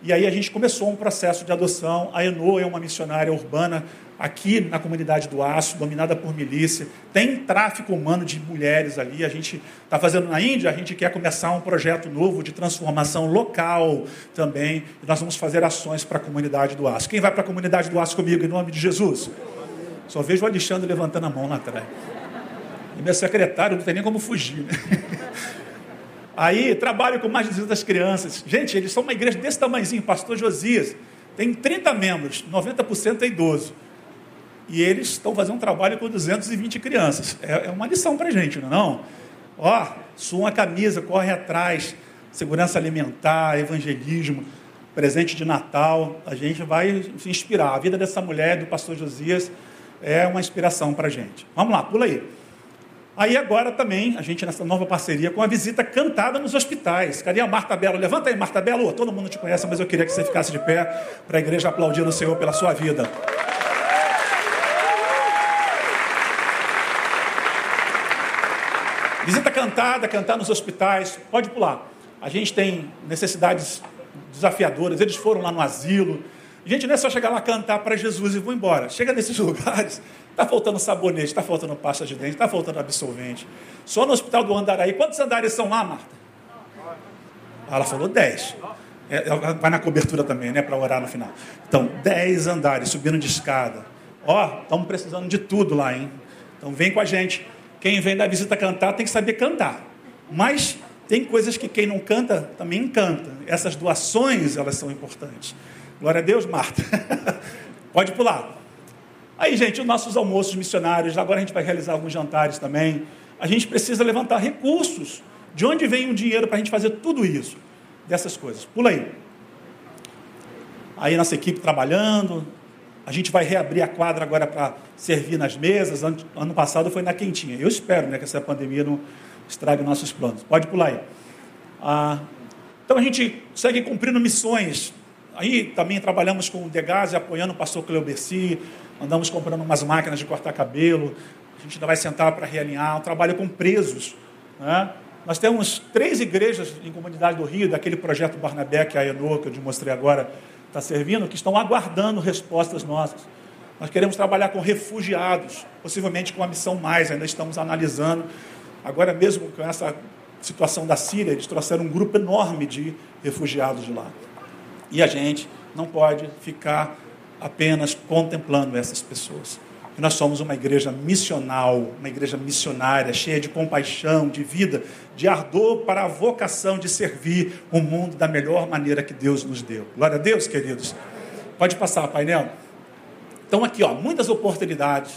E aí a gente começou um processo de adoção. A Eno é uma missionária urbana aqui na comunidade do Aço, dominada por milícia. Tem tráfico humano de mulheres ali. A gente está fazendo na Índia, a gente quer começar um projeto novo de transformação local também. E nós vamos fazer ações para a comunidade do Aço. Quem vai para a comunidade do Aço comigo, em nome de Jesus? Só vejo o Alexandre levantando a mão lá atrás. E meu secretário não tem nem como fugir. Né? Aí trabalho com mais de 200 crianças. Gente, eles são uma igreja desse tamanhozinho, pastor Josias. Tem 30 membros, 90% é idoso. E eles estão fazendo um trabalho com 220 crianças. É, é uma lição para a gente, não é? Não? Ó, sua camisa, corre atrás, segurança alimentar, evangelismo, presente de Natal. A gente vai se inspirar. A vida dessa mulher, do pastor Josias, é uma inspiração para a gente. Vamos lá, pula aí. Aí agora também, a gente nessa nova parceria com a visita cantada nos hospitais. Cadê a Marta Belo? Levanta aí, Marta Belo. Todo mundo te conhece, mas eu queria que você ficasse de pé para a igreja aplaudir o Senhor pela sua vida. Visita cantada, cantar nos hospitais, pode pular. A gente tem necessidades desafiadoras, eles foram lá no asilo. Gente, não é só chegar lá cantar para Jesus e vou embora. Chega nesses lugares, está faltando sabonete, está faltando pasta de dente, está faltando absorvente. Só no hospital do Andaraí, quantos andares são lá, Marta? Ela falou dez. É, vai na cobertura também, né, para orar no final. Então, dez andares, subindo de escada. Ó, estamos precisando de tudo lá, hein? Então vem com a gente. Quem vem da visita cantar tem que saber cantar. Mas tem coisas que quem não canta também encanta. Essas doações, elas são importantes. Glória a Deus, Marta. Pode pular. Aí, gente, os nossos almoços missionários, agora a gente vai realizar alguns jantares também. A gente precisa levantar recursos. De onde vem o dinheiro para a gente fazer tudo isso? Dessas coisas. Pula aí. Aí nossa equipe trabalhando. A gente vai reabrir a quadra agora para servir nas mesas. Ano passado foi na quentinha. Eu espero né, que essa pandemia não estrague nossos planos. Pode pular aí. Ah, então a gente segue cumprindo missões. Aí também trabalhamos com o Degas, apoiando o pastor Cleo Berci, andamos comprando umas máquinas de cortar cabelo. A gente ainda vai sentar para realinhar. Um trabalho com presos. Né? Nós temos três igrejas em comunidade do Rio, daquele projeto Barnabé que a Enor, que eu te mostrei agora, está servindo, que estão aguardando respostas nossas. Nós queremos trabalhar com refugiados, possivelmente com uma missão mais, ainda estamos analisando. Agora mesmo com essa situação da Síria, eles trouxeram um grupo enorme de refugiados de lá. E a gente não pode ficar apenas contemplando essas pessoas. E nós somos uma igreja missional, uma igreja missionária, cheia de compaixão, de vida, de ardor para a vocação de servir o mundo da melhor maneira que Deus nos deu. Glória a Deus, queridos. Pode passar, painel. Então, aqui, ó, muitas oportunidades,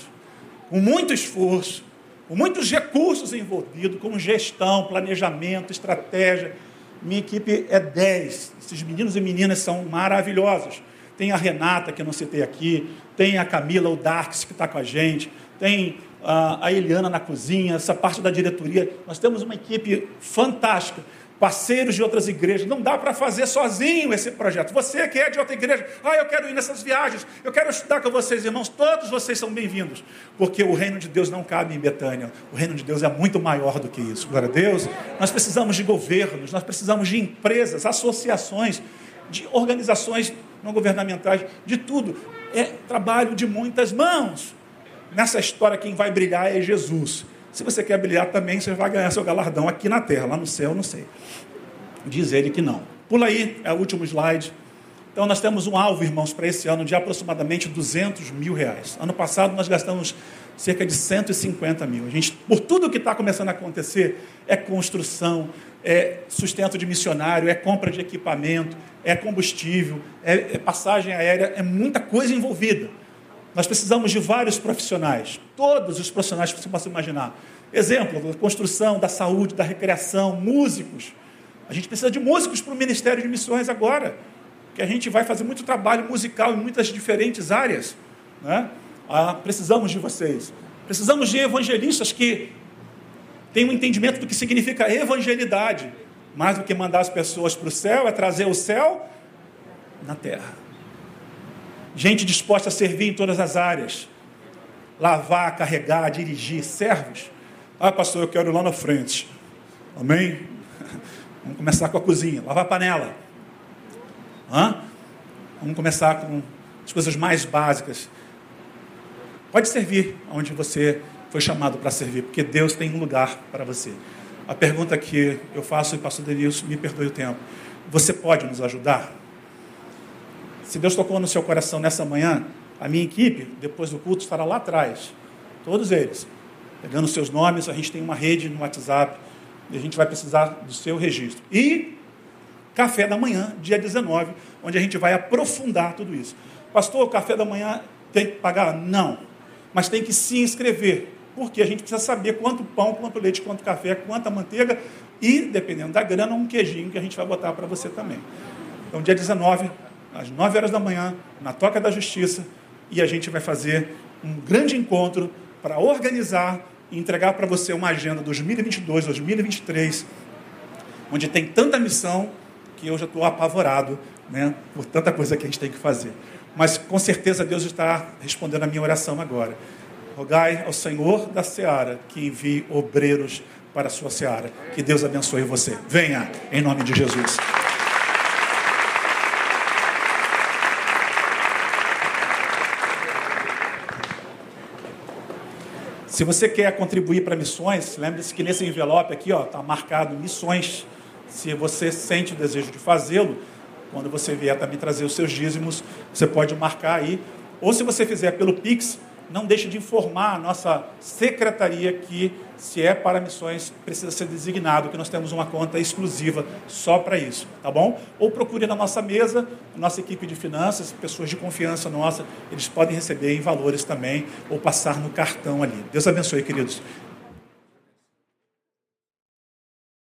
com muito esforço, com muitos recursos envolvidos, com gestão, planejamento, estratégia. Minha equipe é 10. Esses meninos e meninas são maravilhosos. Tem a Renata, que eu não citei aqui, tem a Camila, o Darks, que está com a gente, tem a Eliana na cozinha, essa parte da diretoria. Nós temos uma equipe fantástica parceiros de outras igrejas. Não dá para fazer sozinho esse projeto. Você que é de outra igreja, ah, eu quero ir nessas viagens, eu quero estudar com vocês, irmãos. Todos vocês são bem-vindos, porque o reino de Deus não cabe em Betânia. O reino de Deus é muito maior do que isso. Glória a Deus. Nós precisamos de governos, nós precisamos de empresas, associações, de organizações não governamentais, de tudo. É trabalho de muitas mãos. Nessa história, quem vai brilhar é Jesus. Se você quer brilhar também, você vai ganhar seu galardão aqui na terra, lá no céu, não sei. Diz ele que não. Pula aí, é o último slide. Então, nós temos um alvo, irmãos, para esse ano de aproximadamente 200 mil reais. Ano passado, nós gastamos cerca de 150 mil. A gente, por tudo que está começando a acontecer, é construção, é sustento de missionário, é compra de equipamento, é combustível, é, é passagem aérea, é muita coisa envolvida. Nós precisamos de vários profissionais, todos os profissionais que você possa imaginar. Exemplo, da construção, da saúde, da recreação, músicos. A gente precisa de músicos para o Ministério de Missões agora, que a gente vai fazer muito trabalho musical em muitas diferentes áreas. Né? Ah, precisamos de vocês. Precisamos de evangelistas que tenham um entendimento do que significa evangelidade. Mais do que mandar as pessoas para o céu, é trazer o céu na terra gente disposta a servir em todas as áreas, lavar, carregar, dirigir, servos. Ah, pastor, eu quero ir lá na frente. Amém? Vamos começar com a cozinha, lavar a panela. Hã? Vamos começar com as coisas mais básicas. Pode servir onde você foi chamado para servir, porque Deus tem um lugar para você. A pergunta que eu faço, e pastor Denilson, me perdoe o tempo. Você pode nos ajudar? Se Deus tocou no seu coração nessa manhã, a minha equipe, depois do culto, estará lá atrás. Todos eles. Pegando seus nomes, a gente tem uma rede no WhatsApp e a gente vai precisar do seu registro. E café da manhã, dia 19, onde a gente vai aprofundar tudo isso. Pastor, o café da manhã tem que pagar? Não. Mas tem que se inscrever. Porque a gente precisa saber quanto pão, quanto leite, quanto café, quanta manteiga e, dependendo da grana, um queijinho que a gente vai botar para você também. Então, dia 19, às 9 horas da manhã, na Toca da Justiça, e a gente vai fazer um grande encontro para organizar e entregar para você uma agenda 2022, 2023, onde tem tanta missão que eu já estou apavorado né, por tanta coisa que a gente tem que fazer. Mas com certeza Deus está respondendo a minha oração agora. Rogai ao Senhor da seara que envie obreiros para a sua seara. Que Deus abençoe você. Venha, em nome de Jesus. Se você quer contribuir para missões, lembre-se que nesse envelope aqui está marcado missões. Se você sente o desejo de fazê-lo, quando você vier também trazer os seus dízimos, você pode marcar aí. Ou se você fizer pelo Pix, não deixe de informar a nossa secretaria que, se é para missões, precisa ser designado, que nós temos uma conta exclusiva só para isso, tá bom? Ou procure na nossa mesa, nossa equipe de finanças, pessoas de confiança nossa, eles podem receber em valores também, ou passar no cartão ali. Deus abençoe, queridos.